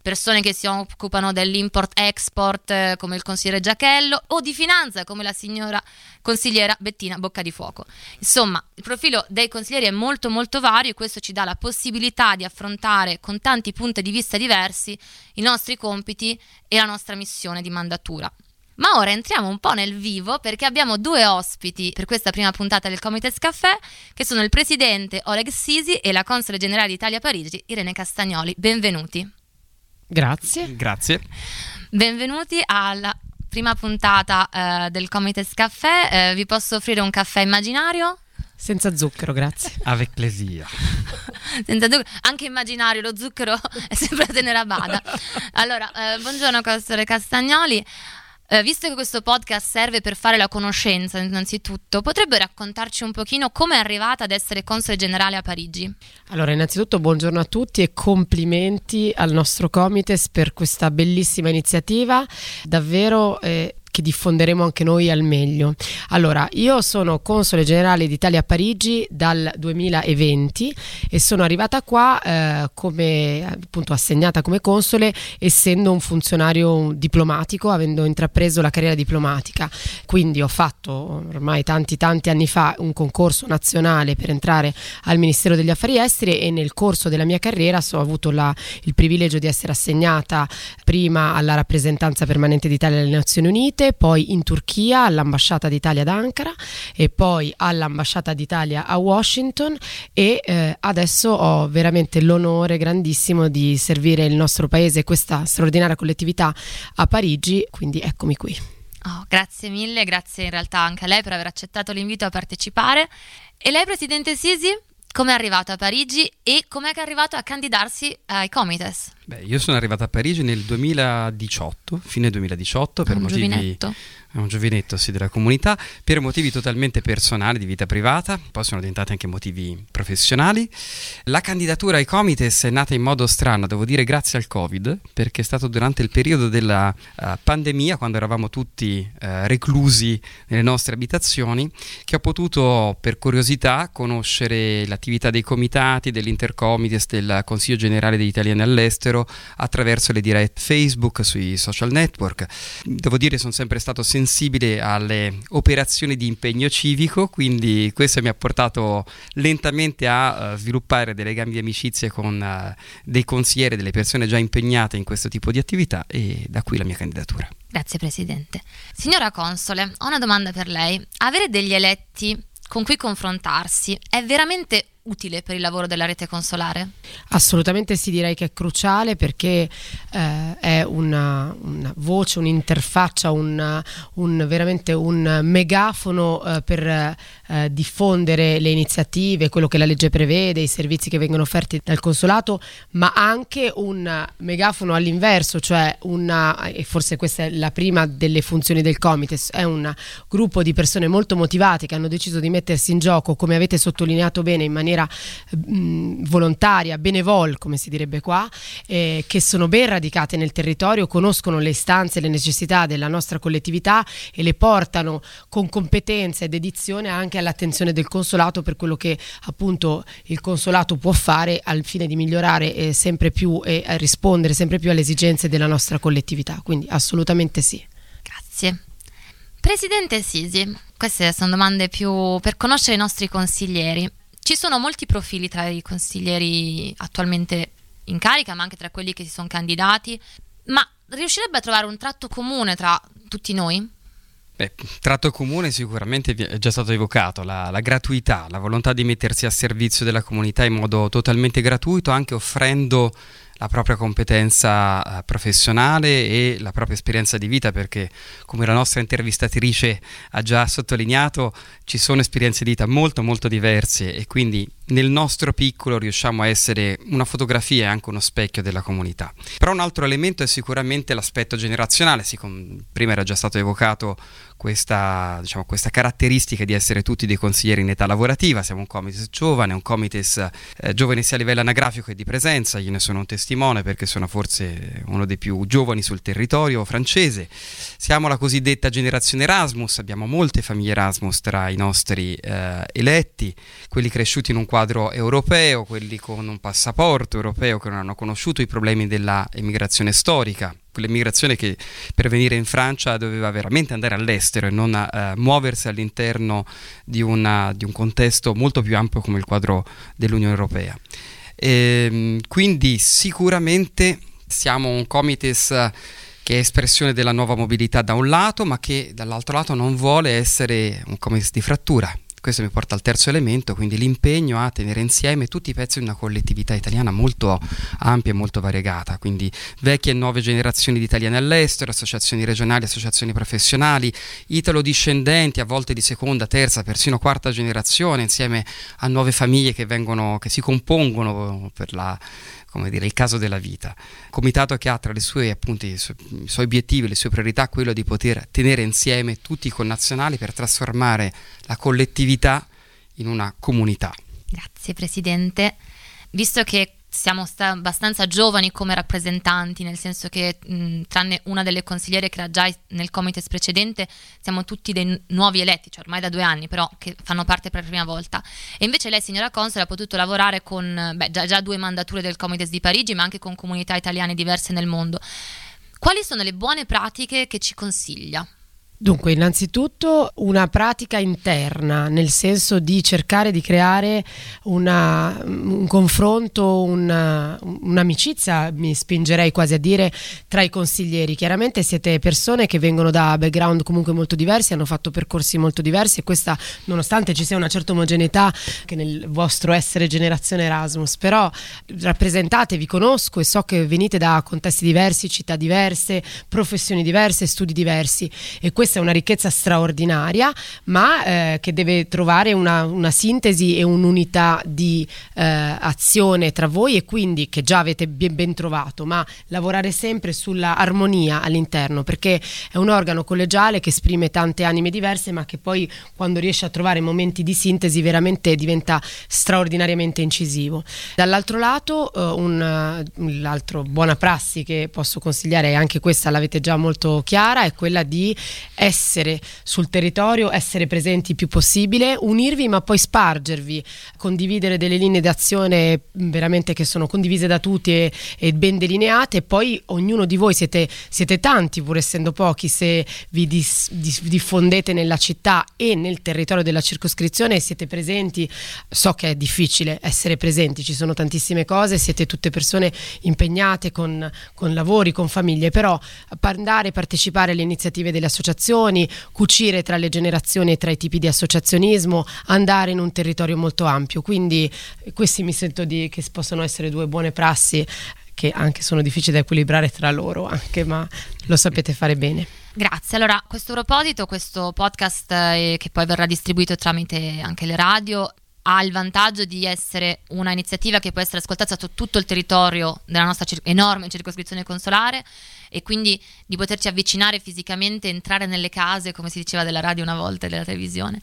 persone che si occupano dell'import-export eh, come il consigliere Giachello o di finanza come la signora consigliera Bettina Bocca di Fuoco. Insomma, il profilo dei consiglieri è molto molto vario e questo ci dà la possibilità di affrontare con tanti punti di vista diversi i nostri compiti e la nostra missione di mandatura. Ma ora entriamo un po' nel vivo perché abbiamo due ospiti per questa prima puntata del Comites Caffè, che sono il presidente Oleg Sisi e la console generale d'Italia a Parigi, Irene Castagnoli. Benvenuti. Grazie. Grazie. Benvenuti alla prima puntata eh, del Comites Caffè. Eh, vi posso offrire un caffè immaginario? Senza zucchero, grazie. Avec plaisir. Senza zucchero, anche immaginario, lo zucchero è sempre da tenere a bada. Allora, eh, buongiorno Castore Castagnoli. Eh, visto che questo podcast serve per fare la conoscenza innanzitutto, potrebbe raccontarci un pochino come è arrivata ad essere console generale a Parigi? Allora, innanzitutto buongiorno a tutti e complimenti al nostro Comites per questa bellissima iniziativa. Davvero eh, che diffonderemo anche noi al meglio. Allora, io sono console generale d'Italia a Parigi dal 2020 e sono arrivata qua eh, come appunto assegnata come console essendo un funzionario diplomatico, avendo intrapreso la carriera diplomatica. Quindi ho fatto ormai tanti tanti anni fa un concorso nazionale per entrare al Ministero degli Affari Esteri e nel corso della mia carriera so, ho avuto la, il privilegio di essere assegnata prima alla rappresentanza permanente d'Italia alle Nazioni Unite, poi in Turchia all'ambasciata d'Italia ad Ankara e poi all'ambasciata d'Italia a Washington e eh, adesso ho veramente l'onore grandissimo di servire il nostro paese e questa straordinaria collettività a Parigi, quindi eccomi qui. Oh, grazie mille, grazie in realtà anche a lei per aver accettato l'invito a partecipare. E lei, Presidente Sisi, come è arrivato a Parigi e com'è che è arrivato a candidarsi ai Comites? Beh, io sono arrivato a Parigi nel 2018, fine 2018, per Un motivi giovinetto. È un giovinetto sì, della comunità, per motivi totalmente personali, di vita privata, poi sono diventati anche motivi professionali. La candidatura ai Comites è nata in modo strano, devo dire grazie al Covid, perché è stato durante il periodo della eh, pandemia, quando eravamo tutti eh, reclusi nelle nostre abitazioni, che ho potuto per curiosità conoscere l'attività dei comitati, dell'Intercomites, del Consiglio Generale degli Italiani all'estero attraverso le dirette Facebook, sui social network. Devo dire sono sempre stato sensibile alle operazioni di impegno civico, quindi questo mi ha portato lentamente a eh, sviluppare dei legami di amicizie con eh, dei consiglieri, delle persone già impegnate in questo tipo di attività e da qui la mia candidatura. Grazie Presidente. Signora Console, ho una domanda per lei. Avere degli eletti con cui confrontarsi è veramente utile per il lavoro della rete consolare? Assolutamente sì, direi che è cruciale perché eh, è una, una voce, un'interfaccia, un, un- veramente un megafono eh, per eh, diffondere le iniziative, quello che la legge prevede, i servizi che vengono offerti dal consolato, ma anche un megafono all'inverso, cioè una, e forse questa è la prima delle funzioni del Comites, è un gruppo di persone molto motivate che hanno deciso di mettersi in gioco, come avete sottolineato bene, in maniera mh, volontaria, benevol, come si direbbe qua, eh, che sono ben radicate nel territorio, conoscono le istanze e le necessità della nostra collettività e le portano con competenza ed edizione anche all'attenzione del consolato per quello che appunto il consolato può fare al fine di migliorare eh, sempre più e rispondere sempre più alle esigenze della nostra collettività. Quindi assolutamente sì. Grazie. Presidente Sisi, queste sono domande più per conoscere i nostri consiglieri. Ci sono molti profili tra i consiglieri attualmente in carica, ma anche tra quelli che si sono candidati. Ma riuscirebbe a trovare un tratto comune tra tutti noi? Beh, tratto comune sicuramente è già stato evocato, la, la gratuità, la volontà di mettersi a servizio della comunità in modo totalmente gratuito, anche offrendo la propria competenza eh, professionale e la propria esperienza di vita, perché come la nostra intervistatrice ha già sottolineato, ci sono esperienze di vita molto molto diverse e quindi nel nostro piccolo riusciamo a essere una fotografia e anche uno specchio della comunità. Però un altro elemento è sicuramente l'aspetto generazionale, prima era già stato evocato questa, diciamo, questa caratteristica di essere tutti dei consiglieri in età lavorativa, siamo un comites giovane, un comites eh, giovane sia a livello anagrafico che di presenza, io ne sono un testimone perché sono forse uno dei più giovani sul territorio francese, siamo la cosiddetta generazione Erasmus, abbiamo molte famiglie Erasmus tra i nostri eh, eletti, quelli cresciuti in un quadro europeo, quelli con un passaporto europeo che non hanno conosciuto i problemi della emigrazione storica, quell'emigrazione che per venire in Francia doveva veramente andare all'estero e non eh, muoversi all'interno di, una- di un contesto molto più ampio come il quadro dell'Unione Europea. Ehm, quindi sicuramente siamo un comites eh, che è espressione della nuova mobilità da un lato, ma che dall'altro lato non vuole essere un comites di frattura. Questo mi porta al terzo elemento, quindi l'impegno a tenere insieme tutti i pezzi di una collettività italiana molto ampia e molto variegata, quindi vecchie e nuove generazioni di italiani all'estero, associazioni regionali, associazioni professionali, italo-discendenti, a volte di seconda, terza, persino quarta generazione, insieme a nuove famiglie che, vengono, che si compongono per la, come dire, il caso della vita. Comitato che ha tra sue, appunto, i, su- i suoi obiettivi, le sue priorità, quello di poter tenere insieme tutti i connazionali per trasformare la collettività in una comunità. Grazie Presidente. Visto che siamo sta- abbastanza giovani come rappresentanti, nel senso che mh, tranne una delle consigliere che era già nel comites precedente, siamo tutti dei n- nuovi eletti, cioè ormai da due anni, però che fanno parte per la prima volta. E invece lei, signora Console, ha potuto lavorare con beh, già, già due mandature del comites di Parigi, ma anche con comunità italiane diverse nel mondo. Quali sono le buone pratiche che ci consiglia? Dunque, innanzitutto una pratica interna, nel senso di cercare di creare una- un confronto, una- un'amicizia, mi spingerei quasi a dire, tra i consiglieri. Chiaramente siete persone che vengono da background comunque molto diversi, hanno fatto percorsi molto diversi e questa, nonostante ci sia una certa omogeneità che nel vostro essere generazione Erasmus, però rappresentate, vi conosco e so che venite da contesti diversi, città diverse, professioni diverse, studi diversi e questa è una ricchezza straordinaria, ma eh, che deve trovare una, una sintesi e un'unità di eh, azione tra voi e quindi che già avete ben, ben trovato, ma lavorare sempre sulla armonia all'interno, perché è un organo collegiale che esprime tante anime diverse, ma che poi quando riesce a trovare momenti di sintesi veramente diventa straordinariamente incisivo. Dall'altro lato, eh, un, l'altra buona prassi che posso consigliare, e anche questa l'avete già molto chiara, è quella di essere sul territorio, essere presenti il più possibile, unirvi ma poi spargervi, condividere delle linee d'azione veramente che sono condivise da tutti e, e ben delineate. E poi ognuno di voi siete, siete tanti pur essendo pochi se vi dis- dis- diffondete nella città e nel territorio della circoscrizione e siete presenti, so che è difficile essere presenti, ci sono tantissime cose, siete tutte persone impegnate con, con lavori, con famiglie, però andare a partecipare alle iniziative delle associazioni, cucire tra le generazioni e tra i tipi di associazionismo, andare in un territorio molto ampio. Quindi eh, questi mi sento di, che possono essere due buone prassi che anche sono difficili da equilibrare tra loro, anche, ma lo sapete fare bene. Grazie. Allora, a questo proposito, questo podcast eh, che poi verrà distribuito tramite anche le radio ha il vantaggio di essere una iniziativa che può essere ascoltata su tutto il territorio della nostra cir- enorme circoscrizione consolare e quindi di poterci avvicinare fisicamente, entrare nelle case, come si diceva della radio una volta e della televisione,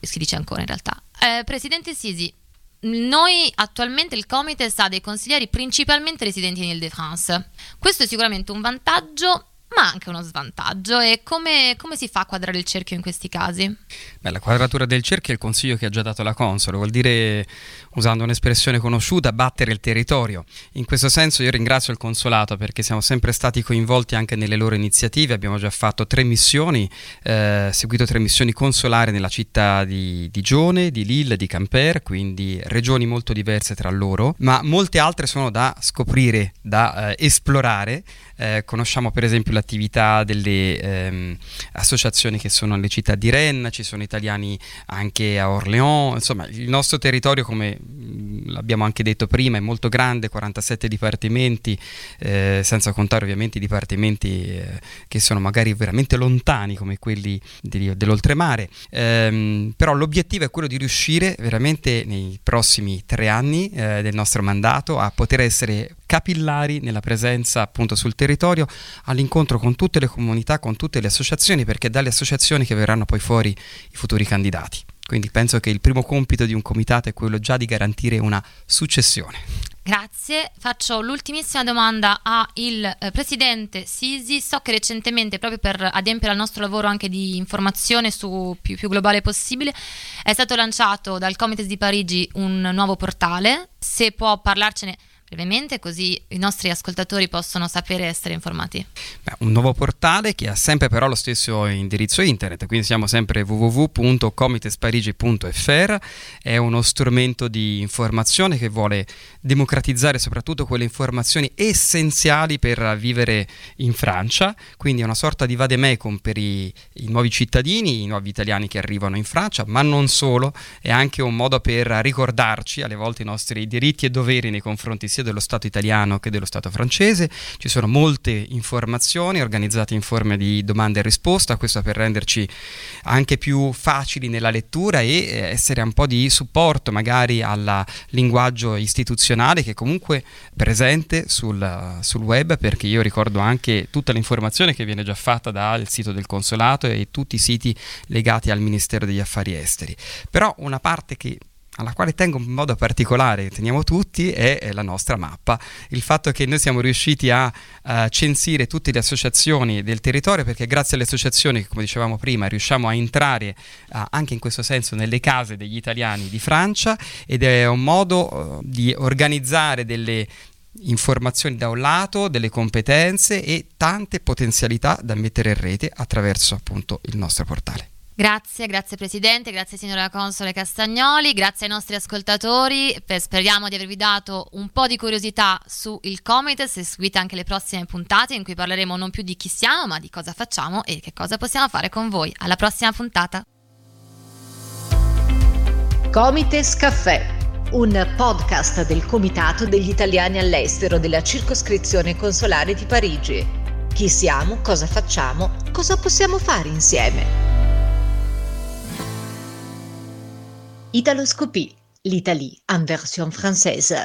e si dice ancora in realtà. Eh, Presidente Sisi, noi attualmente il Comites ha dei consiglieri principalmente residenti in Ile-de-France. Questo è sicuramente un vantaggio, ma anche uno svantaggio. E come, come si fa a quadrare il cerchio in questi casi? Beh, la quadratura del cerchio è il consiglio che ha già dato la console, vuol dire, usando un'espressione conosciuta, battere il territorio. In questo senso io ringrazio il consolato perché siamo sempre stati coinvolti anche nelle loro iniziative, abbiamo già fatto tre missioni, eh, seguito tre missioni consolari nella città di Digione, di Lille, di Quimper, quindi regioni molto diverse tra loro, ma molte altre sono da scoprire, da eh, esplorare. Eh, conosciamo per esempio l'attività delle ehm, associazioni che sono nelle città di Rennes, ci sono italiani anche a Orléans, insomma il nostro territorio come l'abbiamo anche detto prima è molto grande, 47 dipartimenti, eh, senza contare ovviamente i dipartimenti eh, che sono magari veramente lontani come quelli di- dell'oltremare, Ehm, però l'obiettivo è quello di riuscire veramente nei prossimi tre anni eh, del nostro mandato a poter essere capillari nella presenza appunto sul territorio all'incontro con tutte le comunità, con tutte le associazioni, perché è dalle associazioni che verranno poi fuori i futuri candidati. Quindi penso che il primo compito di un comitato è quello già di garantire una successione. Grazie. Faccio l'ultimissima domanda al eh, presidente Sisi. So che recentemente, proprio per adempiere al nostro lavoro anche di informazione su più, più globale possibile, è stato lanciato dal Comites di Parigi un nuovo portale. Se può parlarcene brevemente, così i nostri ascoltatori possono sapere e essere informati. Beh, un nuovo portale che ha sempre però lo stesso indirizzo internet, quindi siamo sempre www.comitesparigi.fr, è uno strumento di informazione che vuole democratizzare soprattutto quelle informazioni essenziali per vivere in Francia, quindi è una sorta di vademecum per i, i nuovi cittadini, i nuovi italiani che arrivano in Francia, ma non solo, è anche un modo per ricordarci alle volte i nostri diritti e doveri nei confronti sia dello Stato italiano che dello Stato francese. Ci sono molte informazioni organizzate in forma di domande e risposta, questo per renderci anche più facili nella lettura e eh, essere un po' di supporto magari al linguaggio istituzionale che è comunque presente sul, sul web perché io ricordo anche tutta l'informazione che viene già fatta dal sito del consolato e tutti i siti legati al Ministero degli Affari Esteri. Però una parte che alla quale tengo in modo particolare, teniamo tutti, è, la nostra mappa. Il fatto che noi siamo riusciti a uh, censire tutte le associazioni del territorio, perché grazie alle associazioni, come dicevamo prima, riusciamo a entrare uh, anche in questo senso nelle case degli italiani di Francia ed è un modo uh, di organizzare delle informazioni da un lato, delle competenze e tante potenzialità da mettere in rete attraverso appunto il nostro portale. Grazie, grazie Presidente, grazie signora Console Castagnoli, grazie ai nostri ascoltatori, per, speriamo di avervi dato un po' di curiosità sul Comites e seguite anche le prossime puntate in cui parleremo non più di chi siamo ma di cosa facciamo e che cosa possiamo fare con voi. Alla prossima puntata! Comites Caffè, un podcast del Comitato degli Italiani all'estero della circoscrizione consolare di Parigi. Chi siamo, cosa facciamo, cosa possiamo fare insieme? Italoscopie, l'Italie en version française.